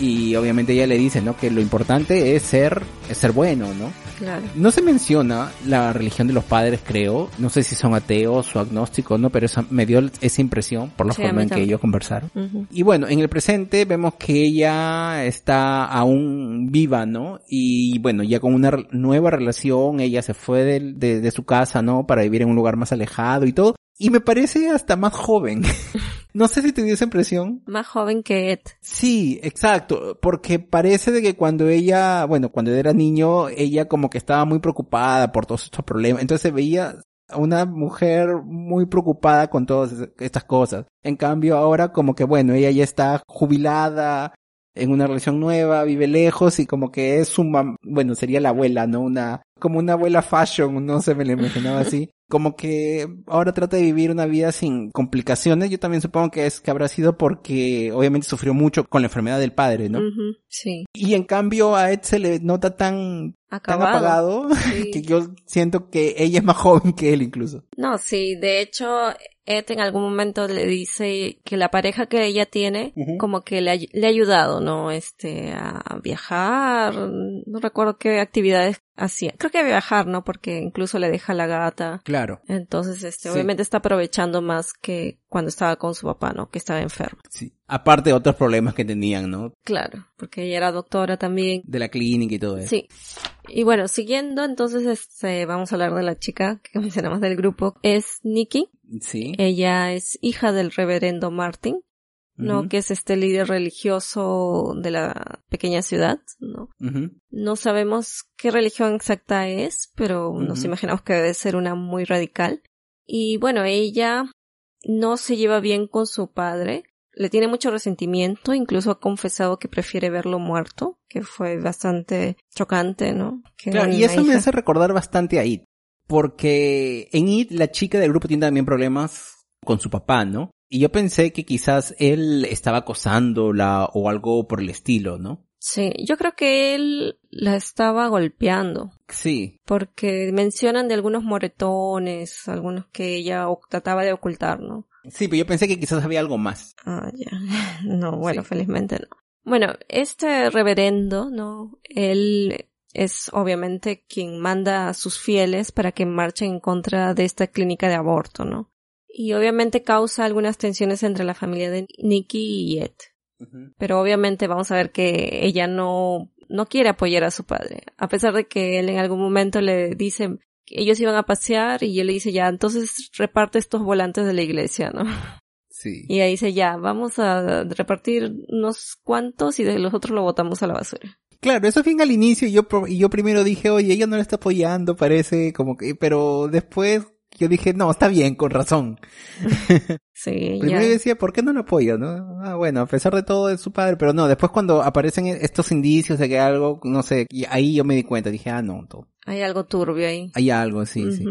B: Y obviamente ella le dice, ¿no? Que lo importante es ser, es ser bueno, ¿no? Claro. No se menciona la religión de los padres, creo. No sé si son ateos o agnósticos, ¿no? Pero eso me dio esa impresión por la forma en que ellos conversaron. Y bueno, en el presente vemos que ella está aún viva, ¿no? Y bueno, ya con una nueva relación, ella se fue de, de su casa, ¿no? Para vivir en un lugar más alejado y todo. Y me parece hasta más joven. no sé si te dio esa impresión.
A: Más joven que Ed.
B: Sí, exacto. Porque parece de que cuando ella, bueno, cuando era niño, ella como que estaba muy preocupada por todos estos problemas. Entonces se veía una mujer muy preocupada con todas estas cosas. En cambio ahora como que bueno, ella ya está jubilada, en una relación nueva, vive lejos y como que es su mam bueno, sería la abuela, ¿no? Una, como una abuela fashion, no se me la imaginaba así. Como que ahora trata de vivir una vida sin complicaciones. Yo también supongo que es que habrá sido porque obviamente sufrió mucho con la enfermedad del padre, ¿no?
A: sí.
B: Y en cambio a Ed se le nota tan, apagado que yo siento que ella es más joven que él incluso.
A: No, sí, de hecho Ed en algún momento le dice que la pareja que ella tiene como que le ha, ayudado, ¿no? Este, a viajar, no recuerdo qué actividades hacía. Creo que viajar, ¿no? Porque incluso le deja la gata.
B: Claro.
A: Entonces, este, obviamente está aprovechando más que cuando estaba con su papá, ¿no? Que estaba enfermo.
B: Sí. Aparte de otros problemas que tenían, ¿no?
A: Claro, porque ella era doctora también.
B: De la clínica y todo eso.
A: Sí. Y bueno, siguiendo, entonces, este, vamos a hablar de la chica que mencionamos del grupo. Es Nikki.
B: Sí.
A: Ella es hija del reverendo Martin. ¿no? Que es este líder religioso de la pequeña ciudad, ¿no? No sabemos qué religión exacta es, pero nos imaginamos que debe ser una muy radical. Y bueno, ella no se lleva bien con su padre, le tiene mucho resentimiento, incluso ha confesado que prefiere verlo muerto, que fue bastante chocante, ¿no?
B: claro, y eso me hace recordar bastante a It, porque en It la chica del grupo tiene también problemas con su papá, ¿no? Y yo pensé que quizás él estaba acosándola o algo por el estilo, ¿no?
A: Sí, yo creo que él la estaba golpeando.
B: Sí.
A: Porque mencionan de algunos moretones, algunos que ella trataba de ocultar, ¿no?
B: Sí, pero yo pensé que quizás había algo más.
A: Ah, ya. No, bueno, felizmente no. Bueno, este reverendo, ¿no? Él es obviamente quien manda a sus fieles para que marchen en contra de esta clínica de aborto, ¿no? y obviamente causa algunas tensiones entre la familia de Nikki y Ed. Pero obviamente vamos a ver que ella no, no quiere apoyar a su padre, a pesar de que él en algún momento le dice ellos iban a pasear y él le dice ya, entonces reparte estos volantes de la iglesia, ¿no?
B: Sí.
A: Y ahí dice ya, vamos a repartir unos cuantos y de los otros lo botamos a la basura.
B: Claro, eso fue al inicio y yo, y yo primero dije, oye, ella no le está apoyando, parece como que, pero después yo dije, no, está bien, con razón.
A: Sí,
B: Primero decía, ¿por qué no lo apoyo? ¿no? Ah, bueno, a pesar de todo es su padre, pero no, después cuando aparecen estos indicios de que algo, no sé, y ahí yo me di cuenta, dije, ah, no, todo.
A: Hay algo turbio ahí.
B: Hay algo, sí, sí.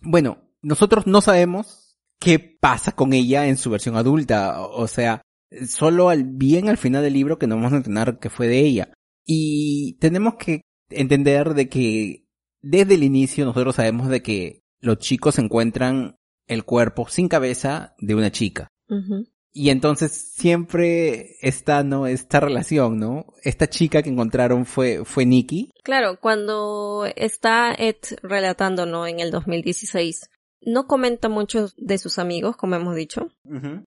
B: Bueno, nosotros no sabemos qué pasa con ella en su versión adulta, o sea, solo al bien al final del libro que no vamos a entender que fue de ella. Y tenemos que entender de que desde el inicio nosotros sabemos de que los chicos encuentran el cuerpo sin cabeza de una chica. Y entonces siempre está, ¿no? Esta relación, ¿no? Esta chica que encontraron fue, fue Nikki.
A: Claro, cuando está Ed relatando, ¿no? En el 2016. No comenta mucho de sus amigos, como hemos dicho.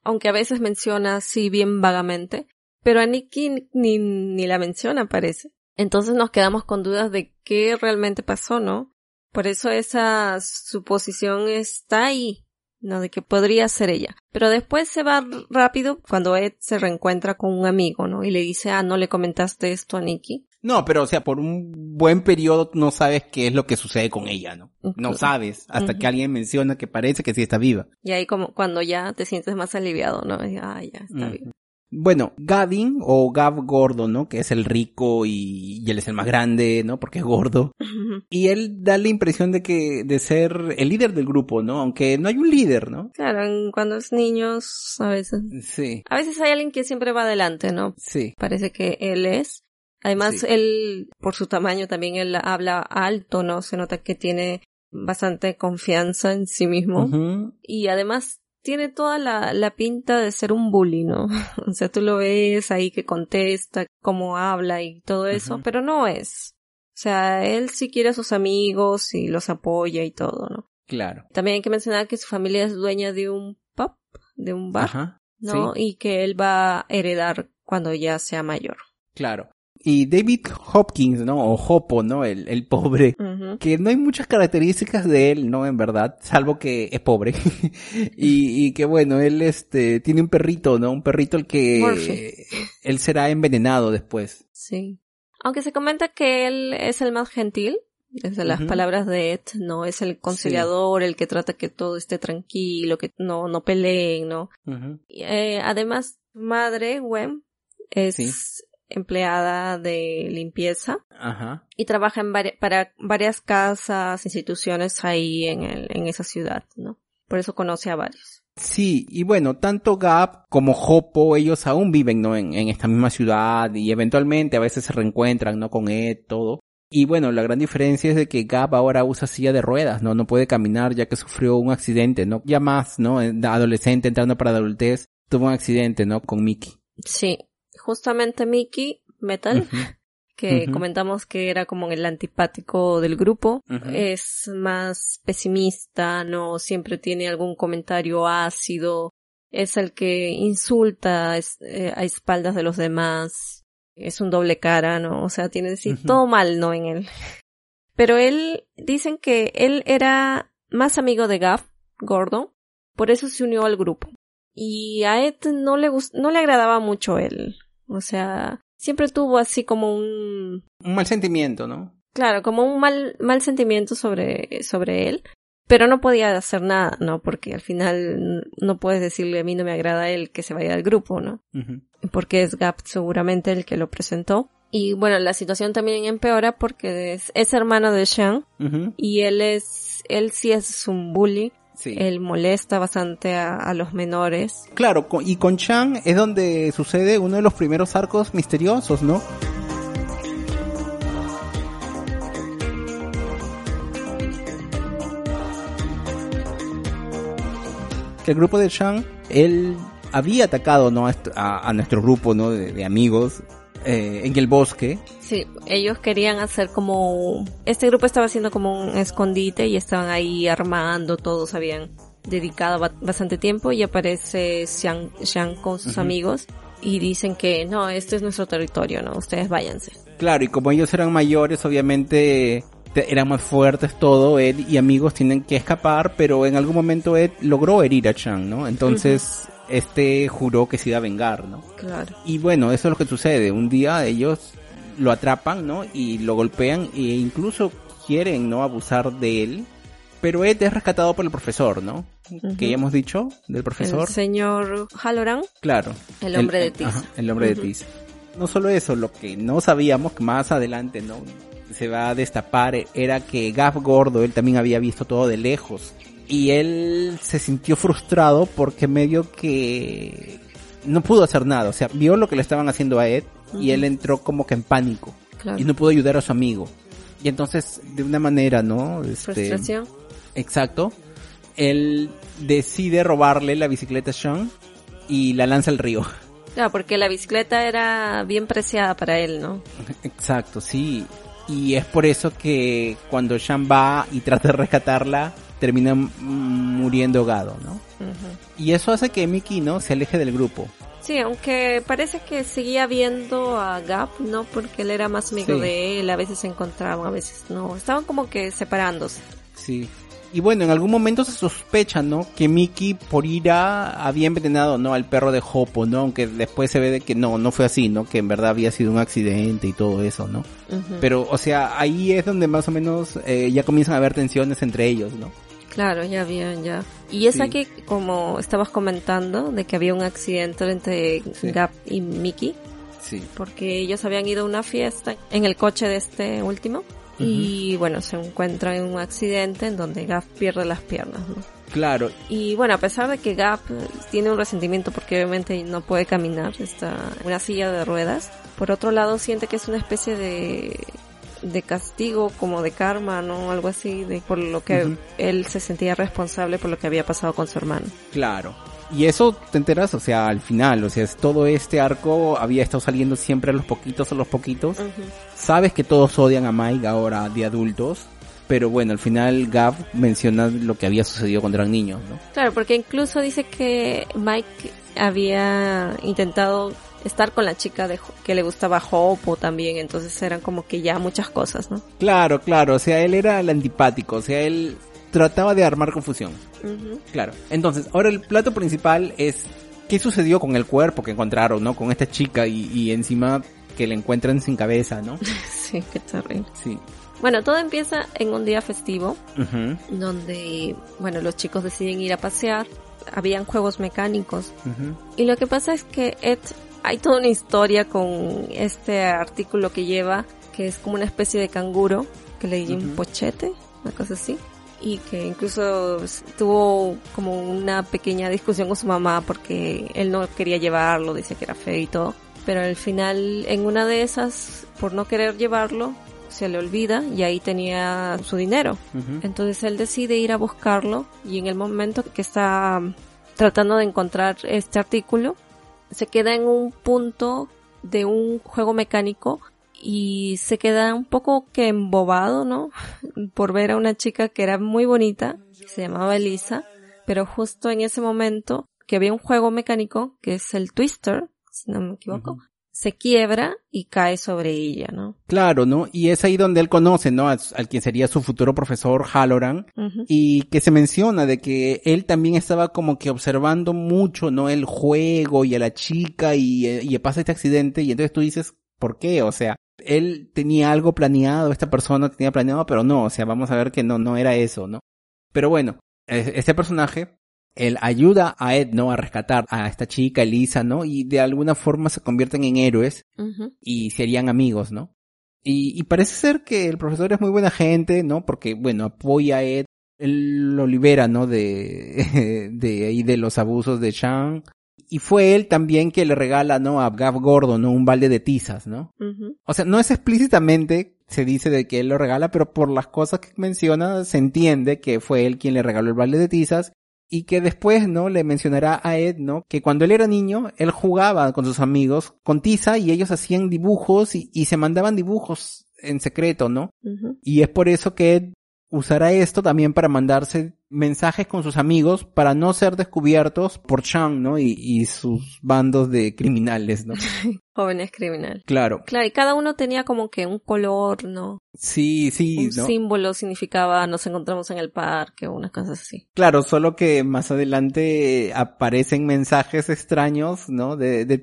A: Aunque a veces menciona así bien vagamente. Pero a Nikki ni, ni la menciona, parece. Entonces nos quedamos con dudas de qué realmente pasó, ¿no? Por eso esa suposición está ahí, ¿no? De que podría ser ella. Pero después se va rápido cuando Ed se reencuentra con un amigo, ¿no? Y le dice, ah, no le comentaste esto a Nikki.
B: No, pero o sea, por un buen periodo no sabes qué es lo que sucede con ella, ¿no? No sabes, hasta que alguien menciona que parece que sí está viva.
A: Y ahí como cuando ya te sientes más aliviado, ¿no? ah, ya está viva.
B: Bueno, Gavin o Gav Gordo, ¿no? Que es el rico y, él es el más grande, ¿no? Porque es gordo. Y él da la impresión de que, de ser el líder del grupo, ¿no? Aunque no hay un líder, ¿no?
A: Claro, cuando es niños, a veces.
B: Sí.
A: A veces hay alguien que siempre va adelante, ¿no?
B: Sí.
A: Parece que él es. Además, él, por su tamaño, también él habla alto, ¿no? Se nota que tiene bastante confianza en sí mismo. Y además tiene toda la, la pinta de ser un bully, ¿no? o sea, tú lo ves ahí que contesta, cómo habla y todo eso, pero no es. O sea, él sí quiere a sus amigos y los apoya y todo, ¿no?
B: Claro.
A: También hay que mencionar que su familia es dueña de un pub, de un bar, ¿no? Y que él va a heredar cuando ya sea mayor.
B: Claro. Y David Hopkins, ¿no? O Hopo, ¿no? El, el pobre. Que no hay muchas características de él, ¿no? En verdad. Salvo que es pobre. y, y que bueno, él este, tiene un perrito, ¿no? Un perrito el que él será envenenado después.
A: Sí. Aunque se comenta que él es el más gentil. Desde las palabras de Ed, ¿no? Es el conciliador, el que trata que todo esté tranquilo, que no, no peleen, ¿no? eh, además, madre, Wem, es empleada de limpieza. Ajá. Y trabaja en para varias casas, instituciones ahí en, el, en esa ciudad, ¿no? Por eso conoce a varios.
B: Sí, y bueno, tanto Gap como Hopo, ellos aún viven, ¿no? En, en esta misma ciudad y eventualmente a veces se reencuentran, ¿no? Con Ed, todo. Y bueno, la gran diferencia es de que Gap ahora usa silla de ruedas, ¿no? No puede caminar ya que sufrió un accidente, ¿no? Ya más, ¿no? Adolescente entrando para adultez, tuvo un accidente, ¿no? Con Mickey.
A: Sí, justamente Mickey, Metal, que comentamos que era como el antipático del grupo, es más pesimista, no siempre tiene algún comentario ácido, es el que insulta eh, a espaldas de los demás, es un doble cara, ¿no? O sea, tiene decir todo mal, ¿no? En él. Pero él, dicen que él era más amigo de Gaff, gordo, por eso se unió al grupo. Y a Ed no le no le agradaba mucho él. O sea, siempre tuvo así como un...
B: Un mal sentimiento, ¿no?
A: Claro, como un mal, mal sentimiento sobre, sobre él. Pero no podía hacer nada, ¿no? Porque al final no puedes decirle a mí no me agrada él que se vaya del grupo, ¿no? Porque es Gap seguramente el que lo presentó. Y bueno, la situación también empeora porque es, hermano de Sean y él es, él sí es un bully. Sí. Él molesta bastante a, los menores.
B: Claro, y con Sean es donde sucede uno de los primeros arcos misteriosos, ¿no? el grupo de Shang, él había atacado ¿no? a, nuestro grupo ¿no? de, amigos eh, en el bosque.
A: Sí, ellos querían hacer como... Este grupo estaba haciendo como un escondite y estaban ahí armando, todos habían dedicado bastante tiempo y aparece Xiang, con sus amigos y dicen que no, este es nuestro territorio, ¿no? Ustedes váyanse.
B: Claro, y como ellos eran mayores, obviamente eran más fuertes todo, Ed y amigos tienen que escapar, pero en algún momento Ed logró herir a Chang, ¿no? Entonces, este juró que se iba a vengar, ¿no?
A: Claro.
B: Y bueno, eso es lo que sucede. Un día ellos lo atrapan, ¿no? Y lo golpean e incluso quieren, ¿no? Abusar de él. Pero Ed es rescatado por el profesor, ¿no? Que ya hemos dicho, del profesor.
A: El señor Halloran.
B: Claro.
A: El hombre de Tis.
B: el hombre de Tis. No solo eso, lo que no sabíamos, que más adelante, ¿no? se va a destapar era que Gaff Gordo, él también había visto todo de lejos. Y él se sintió frustrado porque medio que no pudo hacer nada. O sea, vio lo que le estaban haciendo a Ed y él entró como que en pánico. Y no pudo ayudar a su amigo. Y entonces, de una manera, ¿no?
A: Este, Frustración.
B: Exacto. Él decide robarle la bicicleta a Sean y la lanza al río.
A: Claro, porque la bicicleta era bien preciada para él, ¿no?
B: Exacto, sí. Y es por eso que cuando Sean va y trata de rescatarla, termina muriendo ahogado, ¿no? Y eso hace que Mickey, ¿no? Se aleje del grupo.
A: Sí, aunque parece que seguía viendo a Gap, ¿no? Porque él era más amigo de él, a veces se encontraban, a veces no. Estaban como que separándose.
B: Sí. Y bueno, en algún momento se sospecha, ¿no? Que Mickey por ira había envenenado, ¿no? Al perro de Hopo, ¿no? Aunque después se ve de que no, no fue así, ¿no? Que en verdad había sido un accidente y todo eso, ¿no? Pero, o sea, ahí es donde más o menos eh, ya comienzan a haber tensiones entre ellos, ¿no?
A: Claro, ya habían, ya. Y es aquí, como estabas comentando, de que había un accidente entre Gap y Mickey.
B: Sí.
A: Porque ellos habían ido a una fiesta en el coche de este último y bueno, se encuentra en un accidente en donde Gap pierde las piernas, ¿no?
B: Claro.
A: Y bueno, a pesar de que Gap tiene un resentimiento porque obviamente no puede caminar, está en una silla de ruedas, por otro lado siente que es una especie de de castigo como de karma, ¿no? Algo así, de por lo que él se sentía responsable por lo que había pasado con su hermano.
B: Claro. Y eso te enteras, o sea, al final, o sea, todo este arco había estado saliendo siempre a los poquitos, a los poquitos. Sabes que todos odian a Mike ahora de adultos, pero bueno, al final Gav menciona lo que había sucedido cuando eran niños, ¿no?
A: Claro, porque incluso dice que Mike había intentado estar con la chica de, que le gustaba Hope también, entonces eran como que ya muchas cosas, ¿no?
B: Claro, claro, o sea, él era el antipático, o sea, él trataba de armar confusión. Claro. Entonces, ahora el plato principal es qué sucedió con el cuerpo que encontraron, ¿no? Con esta chica y, encima que le encuentran sin cabeza, ¿no?
A: sí, qué terrible.
B: Sí.
A: Bueno, todo empieza en un día festivo, donde, bueno, los chicos deciden ir a pasear, habían juegos mecánicos, y lo que pasa es que Ed hay toda una historia con este artículo que lleva, que es como una especie de canguro, que le dio un pochete, una cosa así. Y que incluso tuvo como una pequeña discusión con su mamá porque él no quería llevarlo, dice que era feo y todo. Pero al final, en una de esas, por no querer llevarlo, se le olvida y ahí tenía su dinero. Entonces él decide ir a buscarlo y en el momento que está tratando de encontrar este artículo, se queda en un punto de un juego mecánico y se queda un poco que embobado, ¿no? Por ver a una chica que era muy bonita, se llamaba Elisa, pero justo en ese momento que había un juego mecánico que es el Twister, si no me equivoco, se quiebra y cae sobre ella, ¿no?
B: Claro, ¿no? Y es ahí donde él conoce, ¿no? Al, quien sería su futuro profesor Halloran y que se menciona de que él también estaba como que observando mucho, ¿no? El juego y a la chica y, y pasa este accidente y entonces tú dices, ¿por qué? O sea, él tenía algo planeado, esta persona tenía planeado, pero no, o sea, vamos a ver que no, no era eso, ¿no? Pero bueno, este personaje él ayuda a Ed, ¿no? A rescatar a esta chica, Elisa, ¿no? Y de alguna forma se convierten en héroes y serían amigos, ¿no? Y, parece ser que el profesor es muy buena gente, ¿no? Porque, bueno, apoya a Ed, él lo libera, ¿no? De, de ahí de los abusos de Sean. Y fue él también que le regala, ¿no? A Gav Gordo, ¿no? Un balde de tizas, ¿no? O sea, no es explícitamente se dice de que él lo regala, pero por las cosas que menciona se entiende que fue él quien le regaló el balde de tizas y que después, ¿no? Le mencionará a Ed, ¿no? Que cuando él era niño, él jugaba con sus amigos con tiza y ellos hacían dibujos y, se mandaban dibujos en secreto, ¿no? Y es por eso que Ed usará esto también para mandarse mensajes con sus amigos para no ser descubiertos por Chang, ¿no? Y, sus bandos de criminales, ¿no?
A: Jóvenes criminales.
B: Claro.
A: Claro, y cada uno tenía como que un color, ¿no?
B: Sí, sí.
A: Un símbolo significaba nos encontramos en el parque o unas cosas así.
B: Claro, solo que más adelante aparecen mensajes extraños, ¿no? De, de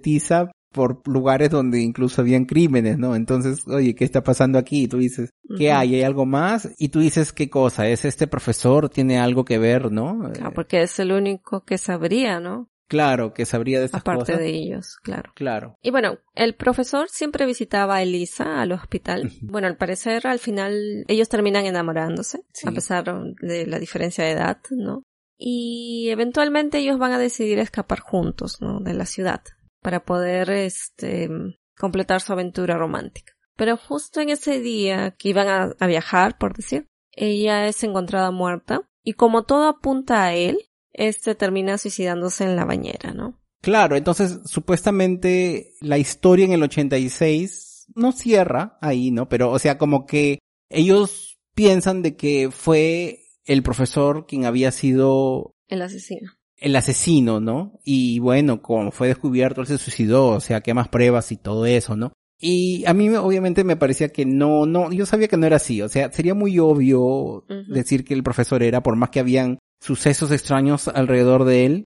B: por lugares donde incluso habían crímenes, ¿no? Entonces, oye, ¿qué está pasando aquí? Y tú dices, ¿qué hay? ¿Hay algo más? Y tú dices, ¿qué cosa? ¿Es este profesor? ¿Tiene algo que ver, no?
A: Claro, porque es el único que sabría, ¿no?
B: Claro, que sabría de estas
A: Aparte de ellos, claro.
B: Claro.
A: Y bueno, el profesor siempre visitaba a Elisa al hospital. Bueno, al parecer, al final, ellos terminan enamorándose, a pesar de la diferencia de edad, ¿no? Y eventualmente ellos van a decidir escapar juntos, ¿no? De la ciudad para poder este, completar su aventura romántica. Pero justo en ese día que iban a, viajar, por decir, ella es encontrada muerta y como todo apunta a él, este termina suicidándose en la bañera, ¿no?
B: Claro, entonces supuestamente la historia en el 86 no cierra ahí, ¿no? Pero, o sea, como que ellos piensan de que fue el profesor quien había sido
A: el asesino
B: el asesino, ¿no? Y bueno, como fue descubierto, él se suicidó, o sea, que más pruebas y todo eso, ¿no? Y a mí obviamente me parecía que no, no, yo sabía que no era así, o sea, sería muy obvio decir que el profesor era, por más que habían sucesos extraños alrededor de él.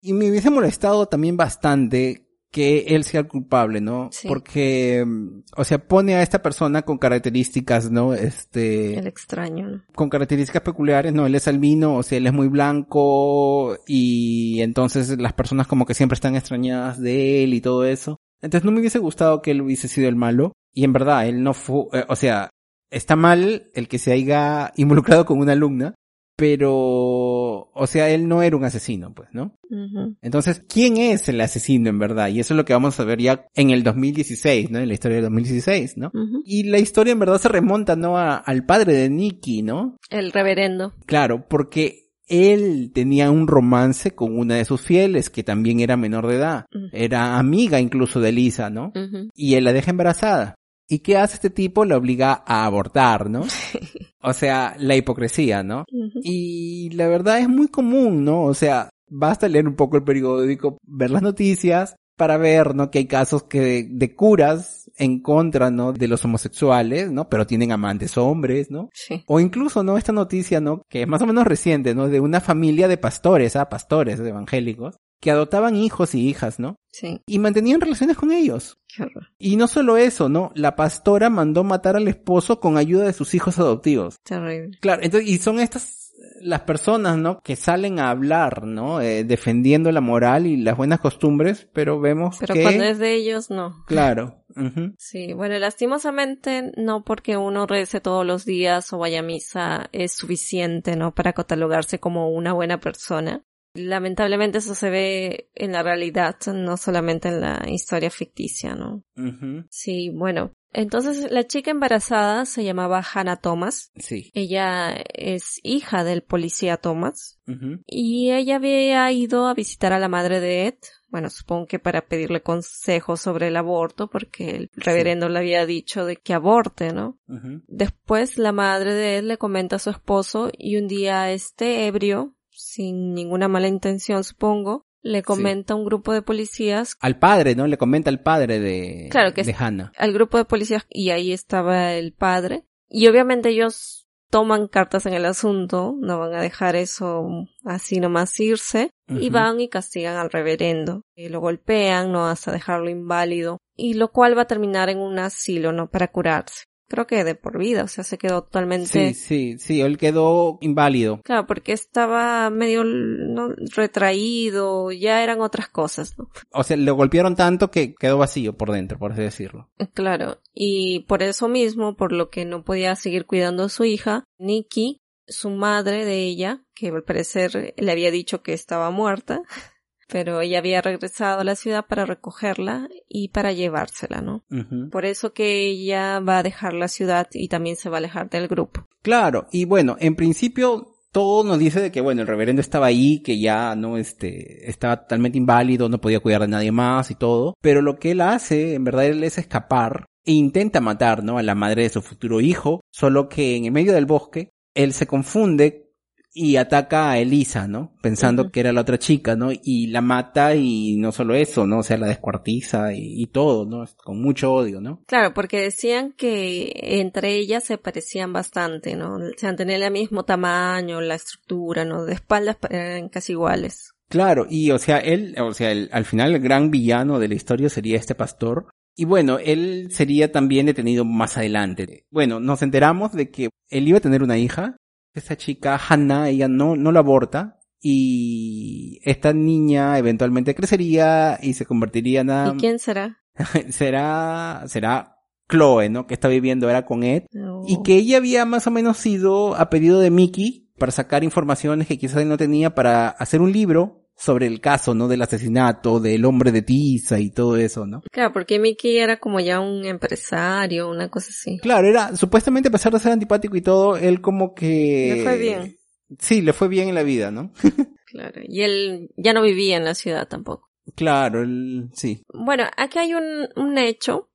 B: Y me hubiese molestado también bastante que él sea el culpable, ¿no? Porque, o sea, pone a esta persona con características, ¿no? Este...
A: El extraño.
B: Con características peculiares, ¿no? Él es albino, o sea, él es muy blanco y entonces las personas como que siempre están extrañadas de él y todo eso. Entonces no me hubiese gustado que él hubiese sido el malo. Y en verdad, él no fue, eh, o sea, está mal el que se haya involucrado con una alumna, pero, o sea, él no era un asesino, pues, ¿no? Entonces, ¿quién es el asesino en verdad? Y eso es lo que vamos a ver ya en el 2016, ¿no? En la historia del 2016, ¿no? Y la historia en verdad se remonta, ¿no? al padre de Nicky, ¿no?
A: El reverendo.
B: Claro, porque él tenía un romance con una de sus fieles, que también era menor de edad. Era amiga incluso de Lisa, ¿no? Y él la deja embarazada. ¿Y qué hace este tipo? Le obliga a abortar, ¿no? o sea, la hipocresía, ¿no? Y la verdad es muy común, ¿no? O sea, basta leer un poco el periódico, ver las noticias para ver, ¿no? Que hay casos que de, curas en contra, ¿no? De los homosexuales, ¿no? Pero tienen amantes hombres, ¿no?
A: Sí.
B: O incluso, ¿no? Esta noticia, ¿no? Que es más o menos reciente, ¿no? De una familia de pastores, ¿ah? Pastores evangélicos, que adoptaban hijos y hijas, ¿no?
A: Sí.
B: Y mantenían relaciones con ellos.
A: Qué horror.
B: Y no solo eso, ¿no? La pastora mandó matar al esposo con ayuda de sus hijos adoptivos.
A: Terrible.
B: Claro, entonces, y son estas las personas, ¿no? Que salen a hablar, ¿no? Eh, defendiendo la moral y las buenas costumbres, pero vemos
A: pero
B: que...
A: Pero cuando es de ellos, no.
B: Claro.
A: Sí, bueno, lastimosamente no porque uno rece todos los días o vaya a misa es suficiente, ¿no? Para catalogarse como una buena persona. Lamentablemente eso se ve en la realidad, no solamente en la historia ficticia, ¿no? Sí, bueno. Entonces la chica embarazada se llamaba Hannah Thomas.
B: Sí.
A: Ella es hija del policía Thomas. Y ella había ido a visitar a la madre de Ed. Bueno, supongo que para pedirle consejos sobre el aborto, porque el reverendo le había dicho de que aborte, ¿no? Después la madre de Ed le comenta a su esposo y un día este ebrio sin ninguna mala intención, supongo, le comenta a un grupo de policías.
B: Al padre, ¿no? Le comenta al padre de,
A: claro que
B: de Hannah.
A: Al grupo de policías y ahí estaba el padre. Y obviamente ellos toman cartas en el asunto, no van a dejar eso así nomás irse, y van y castigan al reverendo. Y lo golpean, no hasta dejarlo inválido, y lo cual va a terminar en un asilo, ¿no? Para curarse creo que de por vida, o sea, se quedó totalmente.
B: Sí, sí, sí, él quedó inválido.
A: Claro, porque estaba medio ¿no? retraído, ya eran otras cosas, ¿no?
B: O sea, le golpearon tanto que quedó vacío por dentro, por así decirlo.
A: Claro, y por eso mismo, por lo que no podía seguir cuidando a su hija, Nikki, su madre de ella, que al parecer le había dicho que estaba muerta, pero ella había regresado a la ciudad para recogerla y para llevársela, ¿no? Por eso que ella va a dejar la ciudad y también se va a alejar del grupo.
B: Claro, y bueno, en principio todo nos dice de que bueno, el reverendo estaba ahí, que ya no este estaba totalmente inválido, no podía cuidar de nadie más y todo, pero lo que él hace, en verdad él es escapar e intenta matar, ¿no? a la madre de su futuro hijo, solo que en el medio del bosque él se confunde y ataca a Elisa, ¿no? Pensando que era la otra chica, ¿no? Y la mata y no solo eso, ¿no? O sea, la descuartiza y, todo, ¿no? Con mucho odio, ¿no?
A: Claro, porque decían que entre ellas se parecían bastante, ¿no? O sea, tenían el mismo tamaño, la estructura, ¿no? De espaldas eran casi iguales.
B: Claro, y o sea, él, o sea, al final el gran villano de la historia sería este pastor. Y bueno, él sería también detenido más adelante. Bueno, nos enteramos de que él iba a tener una hija, esta chica, Hannah, ella no, no la aborta. Y esta niña eventualmente crecería y se convertiría en...
A: ¿Y quién será?
B: será, será Chloe, ¿no? Que está viviendo ahora con Ed. Y que ella había más o menos sido a pedido de Mickey para sacar informaciones que quizás él no tenía para hacer un libro sobre el caso, ¿no? Del asesinato, del hombre de tiza y todo eso, ¿no?
A: Claro, porque Mickey era como ya un empresario, una cosa así.
B: Claro, era, supuestamente a pesar de ser antipático y todo, él como que...
A: Le fue bien.
B: Sí, le fue bien en la vida, ¿no?
A: claro, y él ya no vivía en la ciudad tampoco.
B: Claro, él, sí.
A: Bueno, aquí hay un, un hecho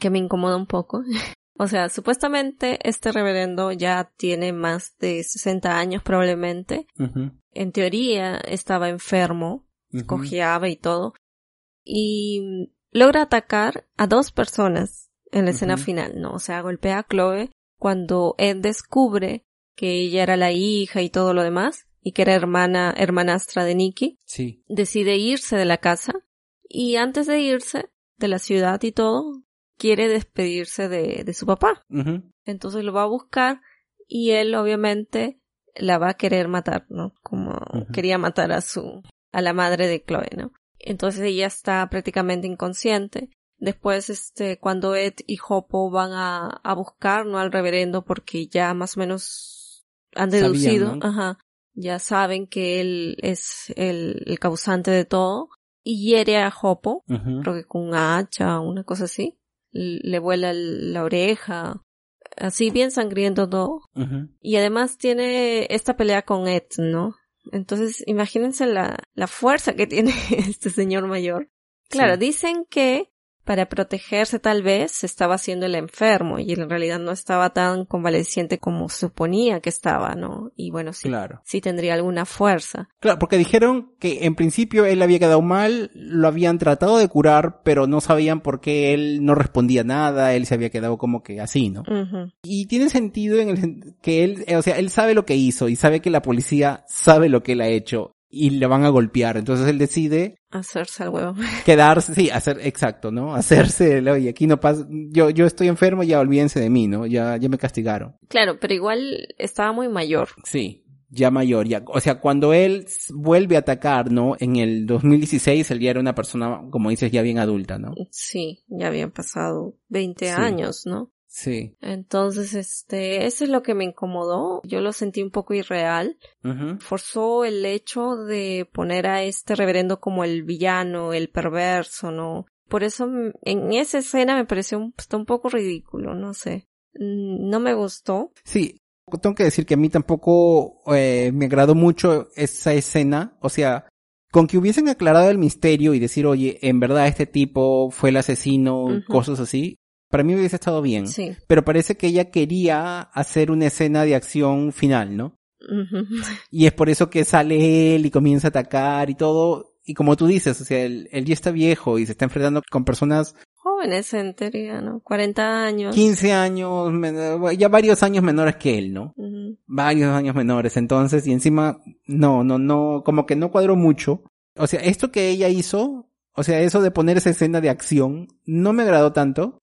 A: que me incomoda un poco. O sea, supuestamente este reverendo ya tiene más de 60 años probablemente. En teoría estaba enfermo, cojeaba y todo. Y logra atacar a dos personas en la escena final, ¿no? O sea, golpea a Chloe cuando Ed descubre que ella era la hija y todo lo demás y que era hermana, hermanastra de Nicky.
B: Sí.
A: Decide irse de la casa y antes de irse de la ciudad y todo, quiere despedirse de, de su papá. Entonces lo va a buscar y él obviamente la va a querer matar, ¿no? Como quería matar a su, a la madre de Chloe, ¿no? Entonces ella está prácticamente inconsciente. Después, este, cuando Ed y Hopo van a, a buscar, ¿no? Al reverendo porque ya más o menos han deducido, ajá, ya saben que él es el, el causante de todo y hiere a Hopo, creo que con un hacha o una cosa así le vuela la oreja, así bien sangriento todo. Y además tiene esta pelea con Ed, ¿no? Entonces, imagínense la, la fuerza que tiene este señor mayor. Claro, dicen que para protegerse tal vez se estaba haciendo el enfermo y en realidad no estaba tan convaleciente como suponía que estaba, ¿no? Y bueno, sí,
B: claro.
A: sí tendría alguna fuerza.
B: Claro, porque dijeron que en principio él había quedado mal, lo habían tratado de curar, pero no sabían por qué él no respondía nada, él se había quedado como que así, ¿no? Y tiene sentido en el que él, o sea, él sabe lo que hizo y sabe que la policía sabe lo que él ha hecho y le van a golpear. Entonces él decide
A: hacerse al huevo.
B: Quedarse, sí, hacer, exacto, ¿no? Hacerse, oye, aquí no pasa, yo, yo estoy enfermo, ya olvídense de mí, ¿no? Ya, ya me castigaron.
A: Claro, pero igual estaba muy mayor.
B: Sí. ya mayor, ya, o sea, cuando él vuelve a atacar, ¿no? En el 2016 él ya era una persona, como dices, ya bien adulta, ¿no?
A: Sí, ya habían pasado 20 años, ¿no?
B: Sí.
A: Entonces, este, eso es lo que me incomodó. Yo lo sentí un poco irreal. Forzó el hecho de poner a este reverendo como el villano, el perverso, ¿no? Por eso en esa escena me pareció un, un poco ridículo, no sé. Mm, no me gustó.
B: Sí, tengo que decir que a mí tampoco eh, me agradó mucho esa escena. O sea, con que hubiesen aclarado el misterio y decir, oye, en verdad este tipo fue el asesino, cosas así, para mí hubiese estado bien.
A: Sí.
B: Pero parece que ella quería hacer una escena de acción final, ¿no? Y es por eso que sale él y comienza a atacar y todo. Y como tú dices, o sea, él, él ya está viejo y se está enfrentando con personas
A: jóvenes en teoría, ¿no? 40 años.
B: 15 años, ya varios años menores que él, ¿no? Varios años menores, entonces, y encima, no, no, no, como que no cuadró mucho. O sea, esto que ella hizo, o sea, eso de poner esa escena de acción, no me agradó tanto,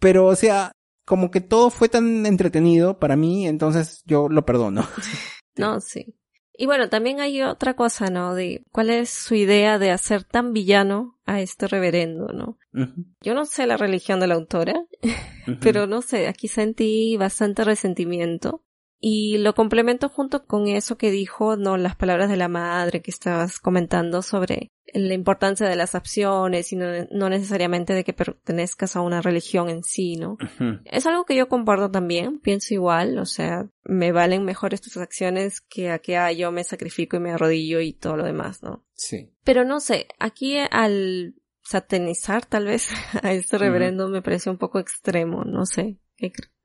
B: pero, o sea, como que todo fue tan entretenido para mí, entonces yo lo perdono.
A: no, sí. Y bueno, también hay otra cosa, ¿no? De cuál es su idea de hacer tan villano a este reverendo, ¿no? Yo no sé la religión de la autora, pero no sé, aquí sentí bastante resentimiento. Y lo complemento junto con eso que dijo, no, las palabras de la madre que estabas comentando sobre la importancia de las acciones y no, necesariamente de que pertenezcas a una religión en sí, ¿no? Es algo que yo comparto también, pienso igual, o sea, me valen mejor tus acciones que a que ah, yo me sacrifico y me arrodillo y todo lo demás, ¿no?
B: Sí.
A: Pero no sé, aquí al satanizar tal vez a este reverendo me parece un poco extremo, no sé, ¿qué crees?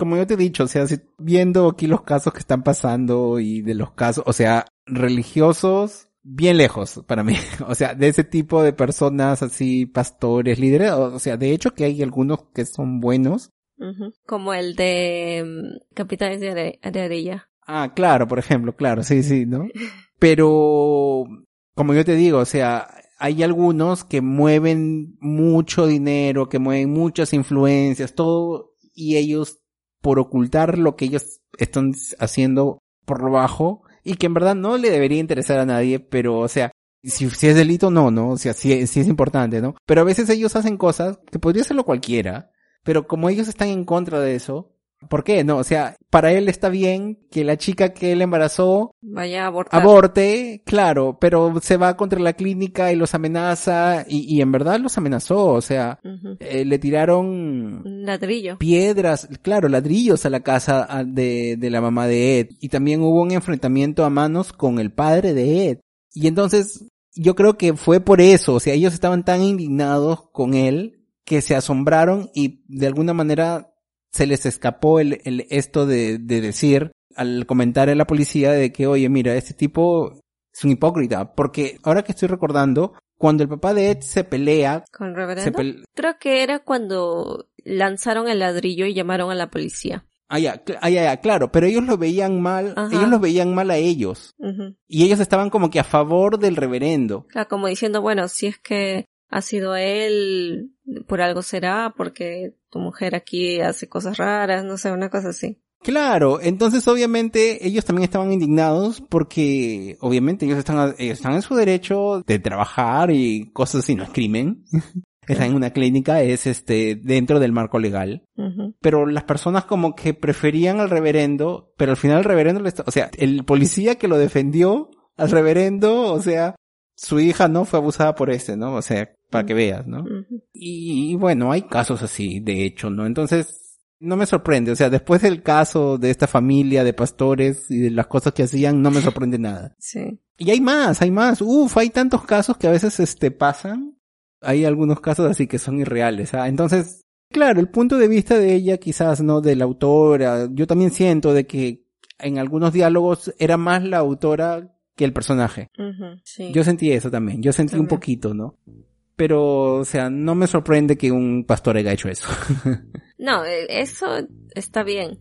B: Como yo te he dicho, o sea, viendo aquí los casos que están pasando y de los casos, o sea, religiosos, bien lejos para mí. O sea, de ese tipo de personas así, pastores, líderes, o sea, de hecho que hay algunos que son buenos.
A: Como el de um, Capitanes de, Arilla.
B: Ah, claro, por ejemplo, claro, sí, sí, ¿no? Pero, como yo te digo, o sea, hay algunos que mueven mucho dinero, que mueven muchas influencias, todo, y ellos, por ocultar lo que ellos están haciendo por lo bajo, y que en verdad no le debería interesar a nadie, pero o sea, si, si es delito, no, ¿no? O sea, sí, sí es importante, ¿no? Pero a veces ellos hacen cosas que podría hacerlo cualquiera, pero como ellos están en contra de eso, ¿Por qué? No, o sea, para él está bien que la chica que él embarazó
A: vaya a abortar.
B: Aborte, claro, pero se va contra la clínica y los amenaza y, y en verdad los amenazó, o sea, eh, le tiraron
A: ladrillo.
B: Piedras, claro, ladrillos a la casa de, de la mamá de Ed y también hubo un enfrentamiento a manos con el padre de Ed. Y entonces yo creo que fue por eso, o sea, ellos estaban tan indignados con él que se asombraron y de alguna manera se les escapó el, el esto de, de decir al comentar a la policía de que, oye, mira, este tipo es un hipócrita, porque ahora que estoy recordando, cuando el papá de Ed se pelea
A: con Reverendo, creo que era cuando lanzaron el ladrillo y llamaron a la policía.
B: Ah, ya, ah, ya, claro, pero ellos lo veían mal, ellos lo veían mal a ellos. Y ellos estaban como que a favor del reverendo.
A: Como diciendo, bueno, si es que ha sido él, por algo será, porque tu mujer aquí hace cosas raras, no sé, una cosa así.
B: Claro, entonces obviamente ellos también estaban indignados porque obviamente ellos están, están en su derecho de trabajar y cosas así, no es crimen. Están en una clínica, es este, dentro del marco legal. Pero las personas como que preferían al reverendo, pero al final el reverendo, le o sea, el policía que lo defendió al reverendo, o sea, su hija no fue abusada por este, ¿no? O sea, para que veas, ¿no? y, bueno, hay casos así, de hecho, ¿no? Entonces, no me sorprende, o sea, después del caso de esta familia de pastores y de las cosas que hacían, no me sorprende nada.
A: Sí.
B: Y hay más, hay más. Uf, hay tantos casos que a veces este pasan. Hay algunos casos así que son irreales. ¿ah? Entonces, claro, el punto de vista de ella quizás, ¿no? De la autora, yo también siento de que en algunos diálogos era más la autora que el personaje.
A: sí.
B: Yo sentí eso también, yo sentí un poquito, ¿no? Pero, o sea, no me sorprende que un pastor haya hecho eso.
A: no, eh, eso está bien.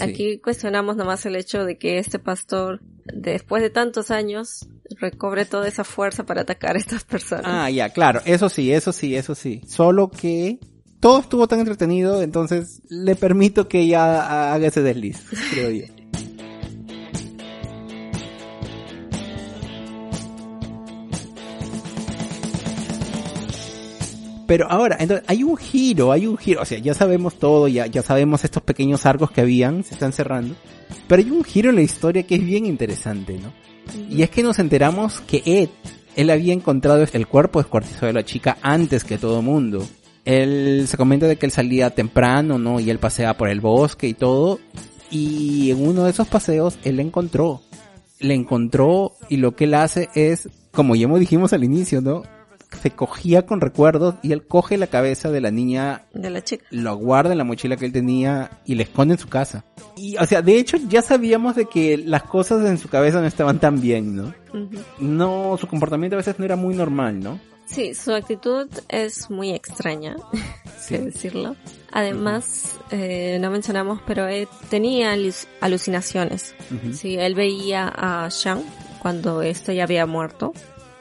A: Aquí cuestionamos nomás el hecho de que este pastor, después de tantos años, recobre toda esa fuerza para atacar a estas personas.
B: Ah, ya, claro, eso sí, eso sí, eso sí. Solo que todo estuvo tan entretenido, entonces le permito que ya haga ese desliz, creo yo. Pero ahora, entonces, hay un giro, hay un giro, o sea, ya sabemos todo, ya, ya sabemos estos pequeños arcos que habían, se están cerrando, pero hay un giro en la historia que es bien interesante, ¿no? Y es que nos enteramos que Ed, él había encontrado el cuerpo descuartizado de la chica antes que todo mundo. Él se comenta de que él salía temprano, ¿no? Y él paseaba por el bosque y todo. Y en uno de esos paseos él la encontró. Le encontró y lo que él hace es, como ya dijimos al inicio, ¿no? Se cogía con recuerdos y él coge la cabeza de la niña.
A: De la chica.
B: Lo guarda en la mochila que él tenía y le esconde en su casa. Y, o sea, de hecho ya sabíamos de que las cosas en su cabeza no estaban tan bien, ¿no? No, su comportamiento a veces no era muy normal, ¿no?
A: Sí, su actitud es muy extraña, sí. decirlo. Además, eh, no mencionamos, pero él tenía alucinaciones. Sí, él veía a Shang cuando este ya había muerto.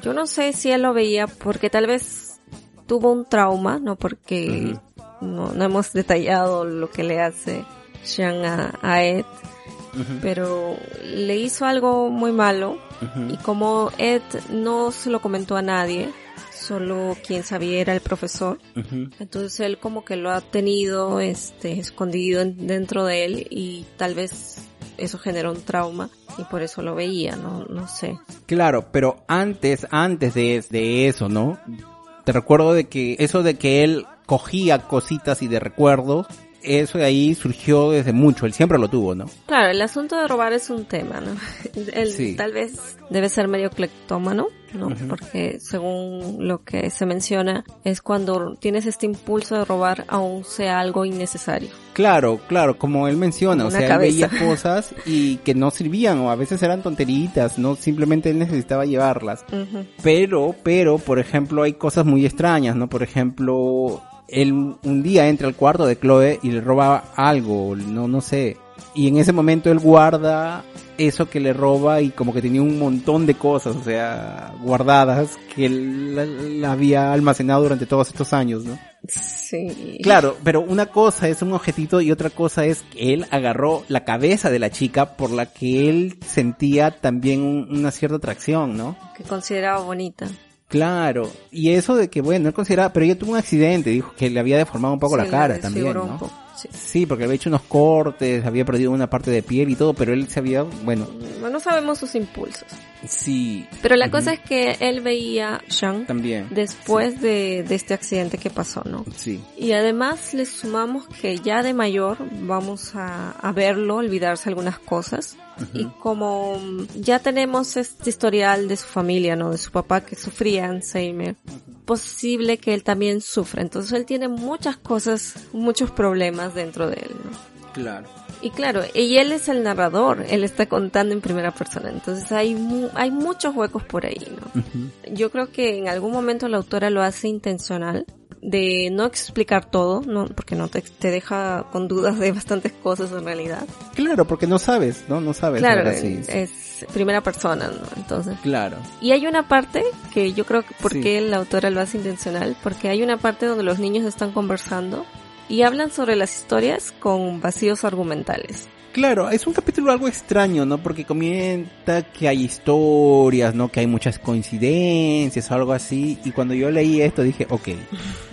A: Yo no sé si él lo veía porque tal vez tuvo un trauma, no porque no, no, hemos detallado lo que le hace Shang a, a Ed, pero le hizo algo muy malo y como Ed no se lo comentó a nadie, solo quien sabía era el profesor. Entonces él como que lo ha tenido este escondido dentro de él y tal vez eso generó un trauma y por eso lo veía, no no sé.
B: Claro, pero antes antes de, de eso, ¿no? Te recuerdo de que eso de que él cogía cositas y de recuerdos eso de ahí surgió desde mucho, él siempre lo tuvo, ¿no?
A: Claro, el asunto de robar es un tema, ¿no? Él tal vez debe ser medio cleptómano, ¿no? Porque según lo que se menciona, es cuando tienes este impulso de robar aún sea algo innecesario.
B: Claro, claro, como él menciona, o sea, él veía cosas y que no servían o a veces eran tonteritas, no simplemente él necesitaba llevarlas. Pero, pero, por ejemplo, hay cosas muy extrañas, ¿no? Por ejemplo, él un día entra al cuarto de Chloe y le roba algo, no, no sé. Y en ese momento él guarda eso que le roba y como que tenía un montón de cosas, o sea, guardadas que él había almacenado durante todos estos años, ¿no?
A: Sí.
B: Claro, pero una cosa es un objetito y otra cosa es que él agarró la cabeza de la chica por la que él sentía también una cierta atracción, ¿no?
A: Que consideraba bonita.
B: Claro, y eso de que, bueno, él consideraba, pero ella tuvo un accidente, dijo que le había deformado un poco la cara también, ¿no? Sí. porque había hecho unos cortes, había perdido una parte de piel y todo, pero él se había, bueno.
A: No sabemos sus impulsos.
B: Sí.
A: Pero la cosa es que él veía a Shang
B: también
A: después de, de, este accidente que pasó, ¿no?
B: Sí.
A: Y además le sumamos que ya de mayor vamos a, a verlo, olvidarse algunas cosas. Y como ya tenemos este historial de su familia, ¿no? De su papá que sufría Alzheimer, posible que él también sufra. Entonces él tiene muchas cosas, muchos problemas dentro de él, ¿no?
B: Claro.
A: Y claro, y él es el narrador, él está contando en primera persona, entonces hay hay muchos huecos por ahí, ¿no? Yo creo que en algún momento la autora lo hace intencional de no explicar todo, no, porque no te, te, deja con dudas de bastantes cosas en realidad.
B: Claro, porque no sabes, ¿no? No sabes.
A: Claro, es primera persona, ¿no? Entonces.
B: Claro.
A: Y hay una parte que yo creo que porque la autora lo hace intencional, porque hay una parte donde los niños están conversando y hablan sobre las historias con vacíos argumentales.
B: Claro, es un capítulo algo extraño, ¿no? Porque comenta que hay historias, ¿no? Que hay muchas coincidencias o algo así. Y cuando yo leí esto dije, ok,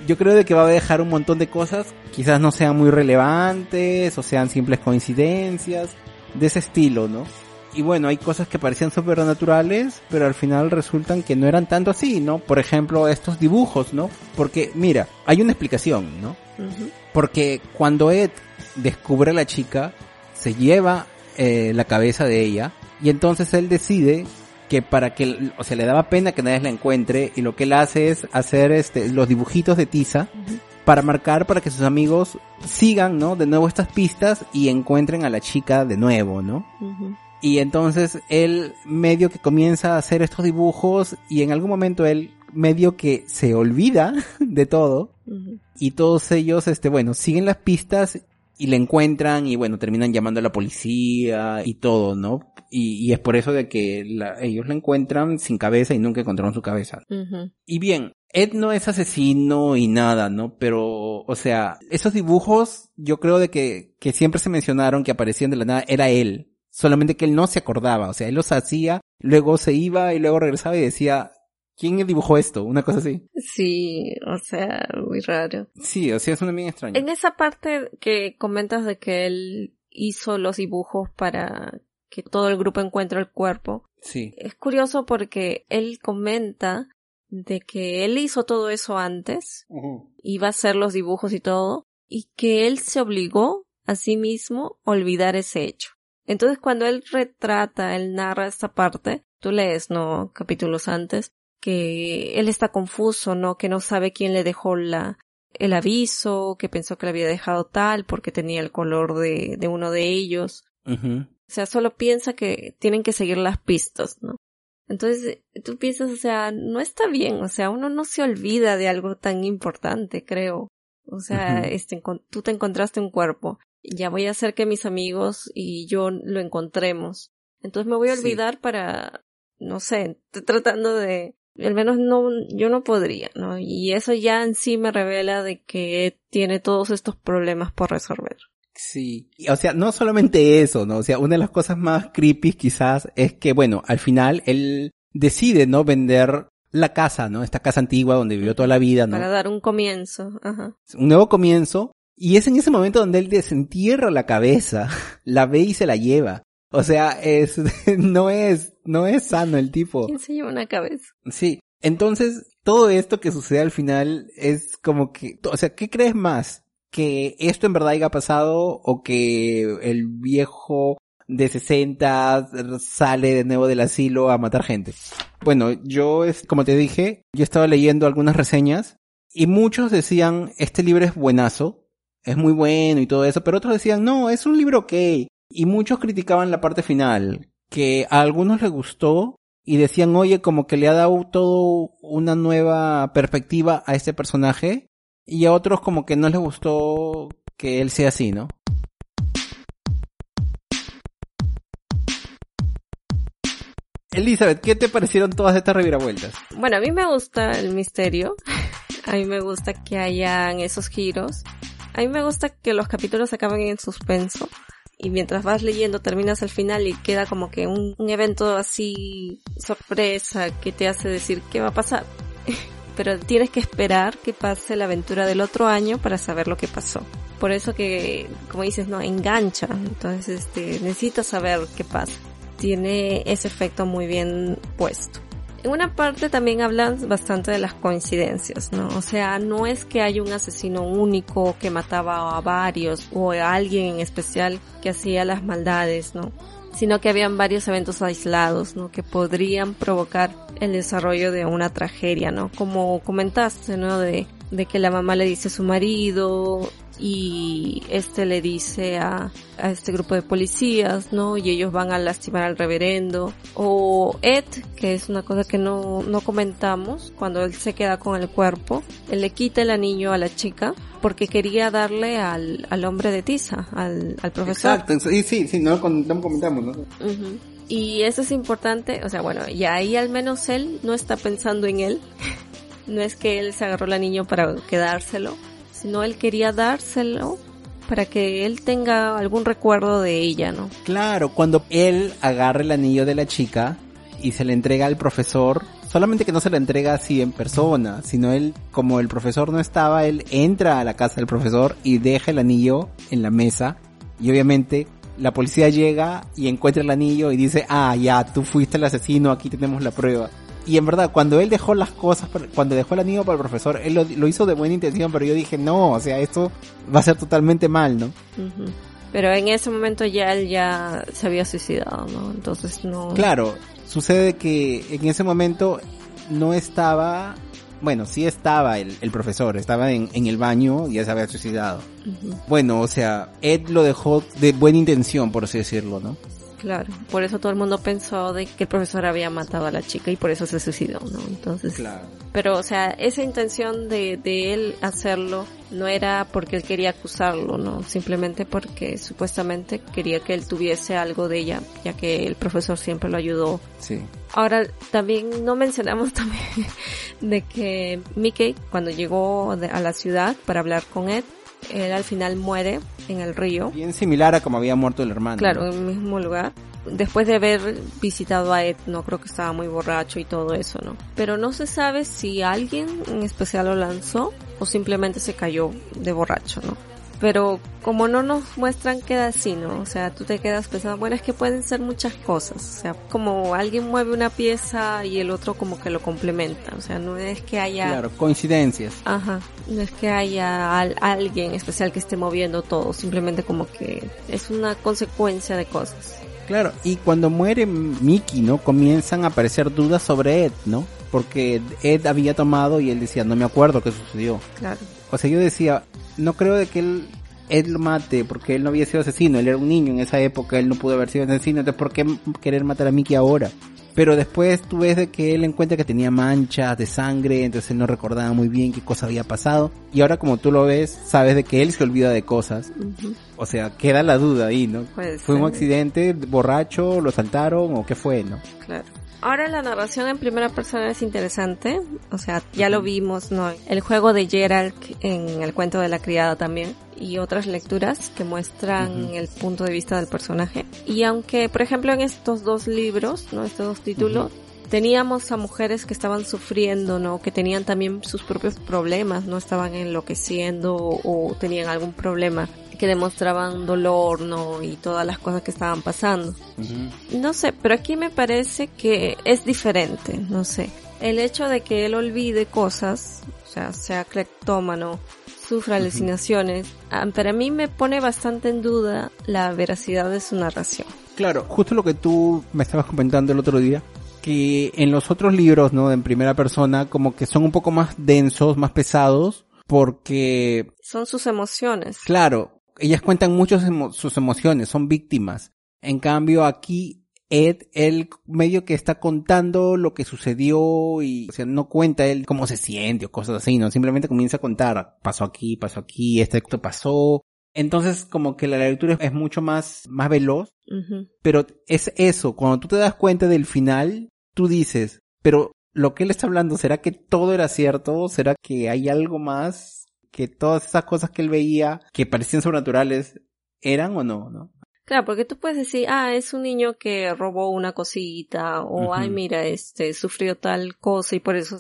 B: yo creo de que va a dejar un montón de cosas, quizás no sean muy relevantes o sean simples coincidencias, de ese estilo, ¿no? Y bueno, hay cosas que parecían naturales, pero al final resultan que no eran tanto así, ¿no? Por ejemplo, estos dibujos, ¿no? Porque, mira, hay una explicación, ¿no? Porque cuando Ed descubre a la chica, se lleva eh, la cabeza de ella y entonces él decide que para que, o sea, le daba pena que nadie la encuentre y lo que él hace es hacer este, los dibujitos de tiza para marcar para que sus amigos sigan, ¿no? De nuevo estas pistas y encuentren a la chica de nuevo, ¿no? Y entonces él medio que comienza a hacer estos dibujos y en algún momento él medio que se olvida de todo y todos ellos, este, bueno, siguen las pistas y le encuentran y bueno, terminan llamando a la policía y todo, ¿no? Y, y es por eso de que ellos la encuentran sin cabeza y nunca encontraron su cabeza. Y bien, Ed no es asesino y nada, ¿no? Pero, o sea, esos dibujos, yo creo de que, que siempre se mencionaron que aparecían de la nada, era él. Solamente que él no se acordaba, o sea, él los hacía, luego se iba y luego regresaba y decía, ¿quién dibujó esto? Una cosa así.
A: Sí, o sea, muy raro.
B: Sí, o sea, es una bien extraña.
A: En esa parte que comentas de que él hizo los dibujos para que todo el grupo encuentre el cuerpo.
B: Sí.
A: Es curioso porque él comenta de que él hizo todo eso antes, iba a hacer los dibujos y todo, y que él se obligó a sí mismo a olvidar ese hecho. Entonces cuando él retrata, él narra esta parte, tú lees, ¿no? Capítulos antes, que él está confuso, ¿no? Que no sabe quién le dejó la, el aviso, que pensó que le había dejado tal porque tenía el color de, de uno de ellos. O sea, solo piensa que tienen que seguir las pistas, ¿no? Entonces, tú piensas, o sea, no está bien, o sea, uno no se olvida de algo tan importante, creo. O sea, este, tú te encontraste un cuerpo, ya voy a hacer que mis amigos y yo lo encontremos. Entonces me voy a olvidar para, no sé, tratando de, al menos no, yo no podría, ¿no? Y eso ya en sí me revela de que tiene todos estos problemas por resolver.
B: Sí, o sea, no solamente eso, ¿no? O sea, una de las cosas más creepy quizás es que, bueno, al final él decide, ¿no? Vender la casa, ¿no? Esta casa antigua donde vivió toda la vida, ¿no?
A: Para dar un comienzo, ajá.
B: Un nuevo comienzo. Y es en ese momento donde él desentierra la cabeza, la ve y se la lleva. O sea, es, no es, no es sano el tipo.
A: ¿Quién se lleva una cabeza?
B: Sí. Entonces, todo esto que sucede al final es como que, o sea, ¿qué crees más? ¿Que esto en verdad haya pasado o que el viejo de 60 sale de nuevo del asilo a matar gente? Bueno, yo, como te dije, yo estaba leyendo algunas reseñas y muchos decían, este libro es buenazo, es muy bueno y todo eso, pero otros decían, no, es un libro ok. Y muchos criticaban la parte final, que a algunos les gustó y decían, oye, como que le ha dado todo una nueva perspectiva a este personaje, y a otros como que no les gustó que él sea así, ¿no? Elizabeth, ¿qué te parecieron todas estas reviravueltas?
A: Bueno, a mí me gusta el misterio. A mí me gusta que hayan esos giros. A mí me gusta que los capítulos acaben en suspenso y mientras vas leyendo terminas al final y queda como que un, evento así sorpresa que te hace decir qué va a pasar. Pero tienes que esperar que pase la aventura del otro año para saber lo que pasó. Por eso que, como dices, no, engancha. Entonces, este, necesitas saber qué pasa. Tiene ese efecto muy bien puesto. En una parte también hablan bastante de las coincidencias, ¿no? O sea, no es que haya un asesino único que mataba a varios o a alguien en especial que hacía las maldades, ¿no? Sino que habían varios eventos aislados, ¿no? Que podrían provocar el desarrollo de una tragedia, ¿no? Como comentaste, ¿no? De, de que la mamá le dice a su marido, y este le dice a, a este grupo de policías, ¿no? Y ellos van a lastimar al reverendo. O Ed, que es una cosa que no, no comentamos, cuando él se queda con el cuerpo, él le quita el anillo a la chica porque quería darle al, al hombre de tiza, al, al profesor.
B: Exacto, sí, sí, sí, no, no comentamos, ¿no?
A: Y eso es importante, o sea, bueno, y ahí al menos él no está pensando en él. no es que él se agarró el anillo para quedárselo, sino él quería dárselo para que él tenga algún recuerdo de ella, ¿no?
B: Claro, cuando él agarra el anillo de la chica y se le entrega al profesor, solamente que no se le entrega así en persona, sino él, como el profesor no estaba, él entra a la casa del profesor y deja el anillo en la mesa y obviamente la policía llega y encuentra el anillo y dice, ah, ya, tú fuiste el asesino, aquí tenemos la prueba. Y en verdad, cuando él dejó las cosas, cuando dejó el anillo para el profesor, él lo, hizo de buena intención, pero yo dije, no, o sea, esto va a ser totalmente mal, ¿no?
A: Pero en ese momento ya él ya se había suicidado, ¿no? Entonces no...
B: Claro, sucede que en ese momento no estaba, bueno, sí estaba el, el profesor, estaba en, en, el baño y ya se había suicidado. Bueno, o sea, Ed lo dejó de buena intención, por así decirlo, ¿no?
A: Claro, por eso todo el mundo pensó de que el profesor había matado a la chica y por eso se suicidó, ¿no? Entonces,
B: claro.
A: pero o sea, esa intención de, de él hacerlo no era porque él quería acusarlo, ¿no? Simplemente porque supuestamente quería que él tuviese algo de ella, ya que el profesor siempre lo ayudó.
B: Sí.
A: Ahora, también no mencionamos también de que Mickey, cuando llegó a la ciudad para hablar con Ed, él al final muere en el río.
B: Bien similar a como había muerto el hermano.
A: Claro, en el mismo lugar. después de haber visitado a Ed, no creo que estaba muy borracho y todo eso, ¿no? Pero no se sabe si alguien en especial lo lanzó o simplemente se cayó de borracho, ¿no? Pero como no nos muestran queda así, ¿no? O sea, tú te quedas pensando, bueno, es que pueden ser muchas cosas. O sea, como alguien mueve una pieza y el otro como que lo complementa. O sea, no es que haya...
B: Claro, coincidencias.
A: Ajá. No es que haya alguien especial que esté moviendo todo. Simplemente como que es una consecuencia de cosas.
B: Claro, y cuando muere Mickey, ¿no? Comienzan a aparecer dudas sobre Ed, ¿no? Porque Ed había tomado y él decía, no me acuerdo qué sucedió.
A: Claro.
B: O sea, yo decía, no creo de que él, él lo mate, porque él no había sido asesino, él era un niño en esa época, él no pudo haber sido asesino, entonces ¿por qué querer matar a Mickey ahora? Pero después tú ves de que él encuentra que tenía manchas de sangre, entonces él no recordaba muy bien qué cosa había pasado. Y ahora como tú lo ves, sabes de que él se olvida de cosas. O sea, queda la duda ahí, ¿no? ¿Fue un accidente, borracho, lo saltaron o qué fue, no?
A: Claro. Ahora la narración en primera persona es interesante, o sea, ya lo vimos, ¿no? El juego de Gerald en el cuento de la criada también y otras lecturas que muestran el punto de vista del personaje. Y aunque, por ejemplo, en estos dos libros, ¿no? Estos dos títulos, teníamos a mujeres que estaban sufriendo, ¿no? Que tenían también sus propios problemas, no estaban enloqueciendo o tenían algún problema que demostraban dolor, ¿no? Y todas las cosas que estaban pasando. No sé, pero aquí me parece que es diferente, no sé. El hecho de que él olvide cosas, o sea, sea cleptómano, sufra alucinaciones, ah, para mí me pone bastante en duda la veracidad de su narración.
B: Claro, justo lo que tú me estabas comentando el otro día, que en los otros libros, ¿no? En primera persona, como que son un poco más densos, más pesados, porque...
A: Son sus emociones.
B: Claro, ellas cuentan mucho sus emociones, son víctimas. En cambio aquí Ed, él medio que está contando lo que sucedió y, o sea, no cuenta él cómo se siente o cosas así, ¿no? Simplemente comienza a contar, pasó aquí, pasó aquí, este acto pasó. Entonces, como que la lectura es mucho más, más veloz. Pero es eso, cuando tú te das cuenta del final, tú dices, pero lo que él está hablando, ¿será que todo era cierto? ¿Será que hay algo más? Que todas esas cosas que él veía que parecían sobrenaturales eran o no, ¿no?
A: Claro, porque tú puedes decir, ah, es un niño que robó una cosita, o ay, mira, este, sufrió tal cosa y por eso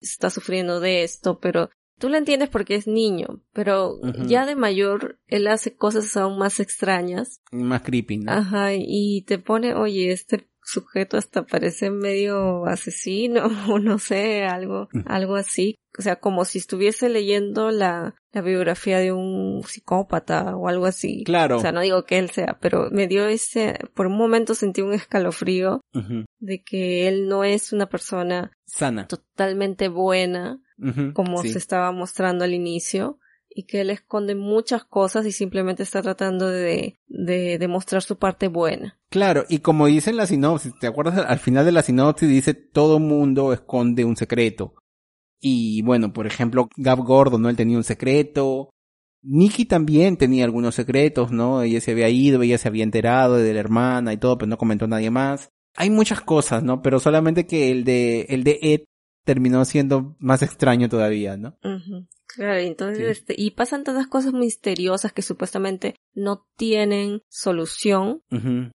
A: está sufriendo de esto, pero tú lo entiendes porque es niño, pero ya de mayor él hace cosas aún más extrañas.
B: Más creepy, ¿no?
A: Ajá, y te pone, oye, este sujeto hasta parece medio asesino o no sé, algo, algo así. O sea, como si estuviese leyendo la, la biografía de un psicópata o algo así.
B: Claro.
A: O sea, no digo que él sea, pero me dio ese, por un momento sentí un escalofrío de que él no es una persona
B: sana,
A: totalmente buena, como se estaba mostrando al inicio y que él esconde muchas cosas y simplemente está tratando de, de demostrar su parte buena.
B: Claro, y como dice en la sinopsis, ¿te acuerdas? Al final de la sinopsis dice todo mundo esconde un secreto. Y bueno, por ejemplo, Gab Gordon, ¿no? Él tenía un secreto. Nikki también tenía algunos secretos, ¿no? Ella se había ido, ella se había enterado de la hermana y todo, pero no comentó a nadie más. Hay muchas cosas, ¿no? Pero solamente que el de, el de Ed terminó siendo más extraño todavía, ¿no?
A: Claro, entonces, este, y pasan tantas cosas misteriosas que supuestamente no tienen solución,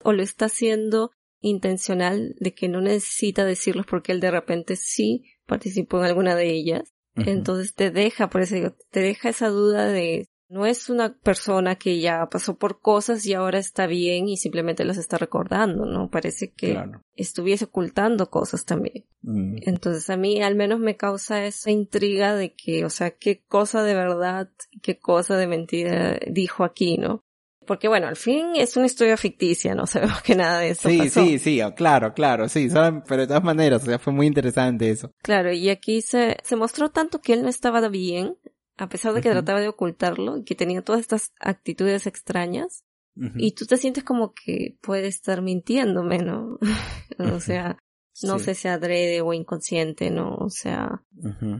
A: o lo está haciendo intencional de que no necesita decirlos porque él de repente sí participó en alguna de ellas. Entonces te deja, por eso digo, te deja esa duda de no es una persona que ya pasó por cosas y ahora está bien y simplemente las está recordando, ¿no? Parece que estuviese ocultando cosas también. Mm. Entonces a mí al menos me causa esa intriga de que, o sea, qué cosa de verdad, qué cosa de mentira dijo aquí, ¿no? Porque bueno, al fin es una historia ficticia, no sabemos que nada de eso.
B: Sí, sí, sí, claro, claro, sí, pero de todas maneras, o sea, fue muy interesante eso.
A: Claro, y aquí se, se mostró tanto que él no estaba bien, a pesar de que trataba de ocultarlo y que tenía todas estas actitudes extrañas. Y tú te sientes como que puede estar mintiéndome, ¿no? o sea, no sé si adrede o inconsciente, ¿no? O sea,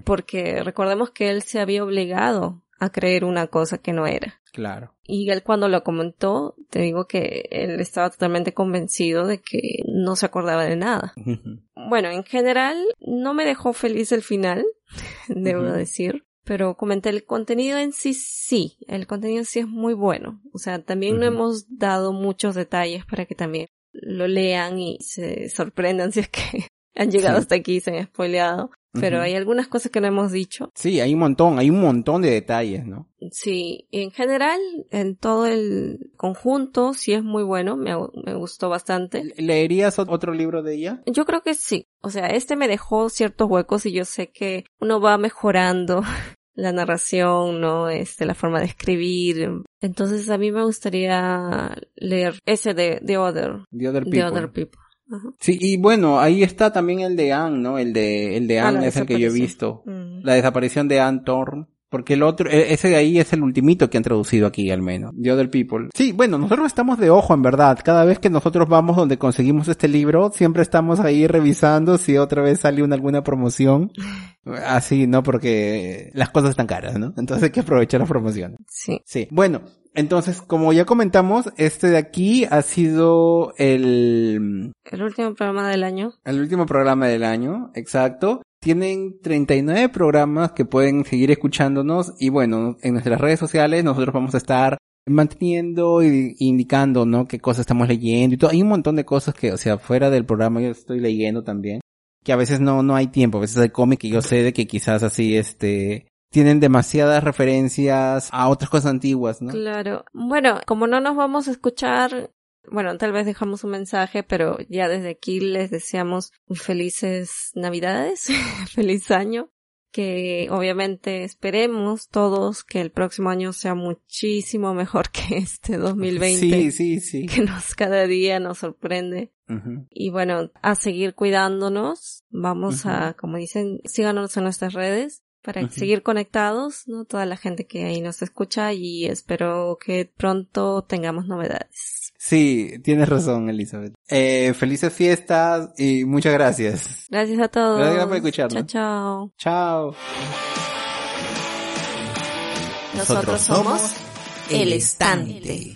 A: porque recordemos que él se había obligado a creer una cosa que no era.
B: Claro.
A: Y él cuando lo comentó, te digo que él estaba totalmente convencido de que no se acordaba de nada. Bueno, en general no me dejó feliz el final, debo decir pero comenté el contenido en sí, sí, el contenido sí es muy bueno. O sea, también no hemos dado muchos detalles para que también lo lean y se sorprendan si es que han llegado hasta aquí y se han spoileado. Pero hay algunas cosas que no hemos dicho.
B: Sí, hay un montón, hay un montón de detalles, ¿no?
A: Sí, en general, en todo el conjunto, sí es muy bueno, me, me gustó bastante.
B: ¿Leerías otro libro de ella?
A: Yo creo que sí. O sea, este me dejó ciertos huecos y yo sé que uno va mejorando la narración, ¿no? Este, la forma de escribir. Entonces a mí me gustaría leer ese de The Other.
B: The Other People. Sí, y bueno, ahí está también el de Anne, ¿no? El de, el de ah, Anne es el que yo he visto. Mm. La desaparición de Anne Thorne. Porque el otro, e, ese de ahí es el ultimito que han traducido aquí al menos. The Other People. Sí, bueno, nosotros estamos de ojo en verdad. Cada vez que nosotros vamos donde conseguimos este libro, siempre estamos ahí revisando si otra vez sale una alguna promoción. Así, ¿no? Porque las cosas están caras, ¿no? Entonces hay que aprovechar las promociones.
A: Sí.
B: Sí. Bueno, entonces, como ya comentamos, este de aquí ha sido el...
A: El último programa del año.
B: El último programa del año, exacto. Tienen 39 programas que pueden seguir escuchándonos y bueno, en nuestras redes sociales nosotros vamos a estar manteniendo e indicando, ¿no? Qué cosas estamos leyendo y todo. Hay un montón de cosas que, o sea, fuera del programa yo estoy leyendo también. Que a veces no, no hay tiempo, a veces hay cómic y yo sé de que quizás así, este, tienen demasiadas referencias a otras cosas antiguas, ¿no?
A: Claro. Bueno, como no nos vamos a escuchar, bueno, tal vez dejamos un mensaje, pero ya desde aquí les deseamos felices Navidades, feliz año, que obviamente esperemos todos que el próximo año sea muchísimo mejor que este 2020.
B: Sí, sí, sí.
A: Que nos cada día nos sorprende. Y bueno, a seguir cuidándonos. Vamos a, como dicen, síganos en nuestras redes para seguir conectados, ¿no? Toda la gente que ahí nos escucha y espero que pronto tengamos novedades.
B: Sí, tienes razón, Elizabeth. Eh, felices fiestas y muchas gracias.
A: Gracias a todos.
B: Gracias por escucharnos.
A: Chao,
B: chao. Chao.
C: Nosotros somos El Estante.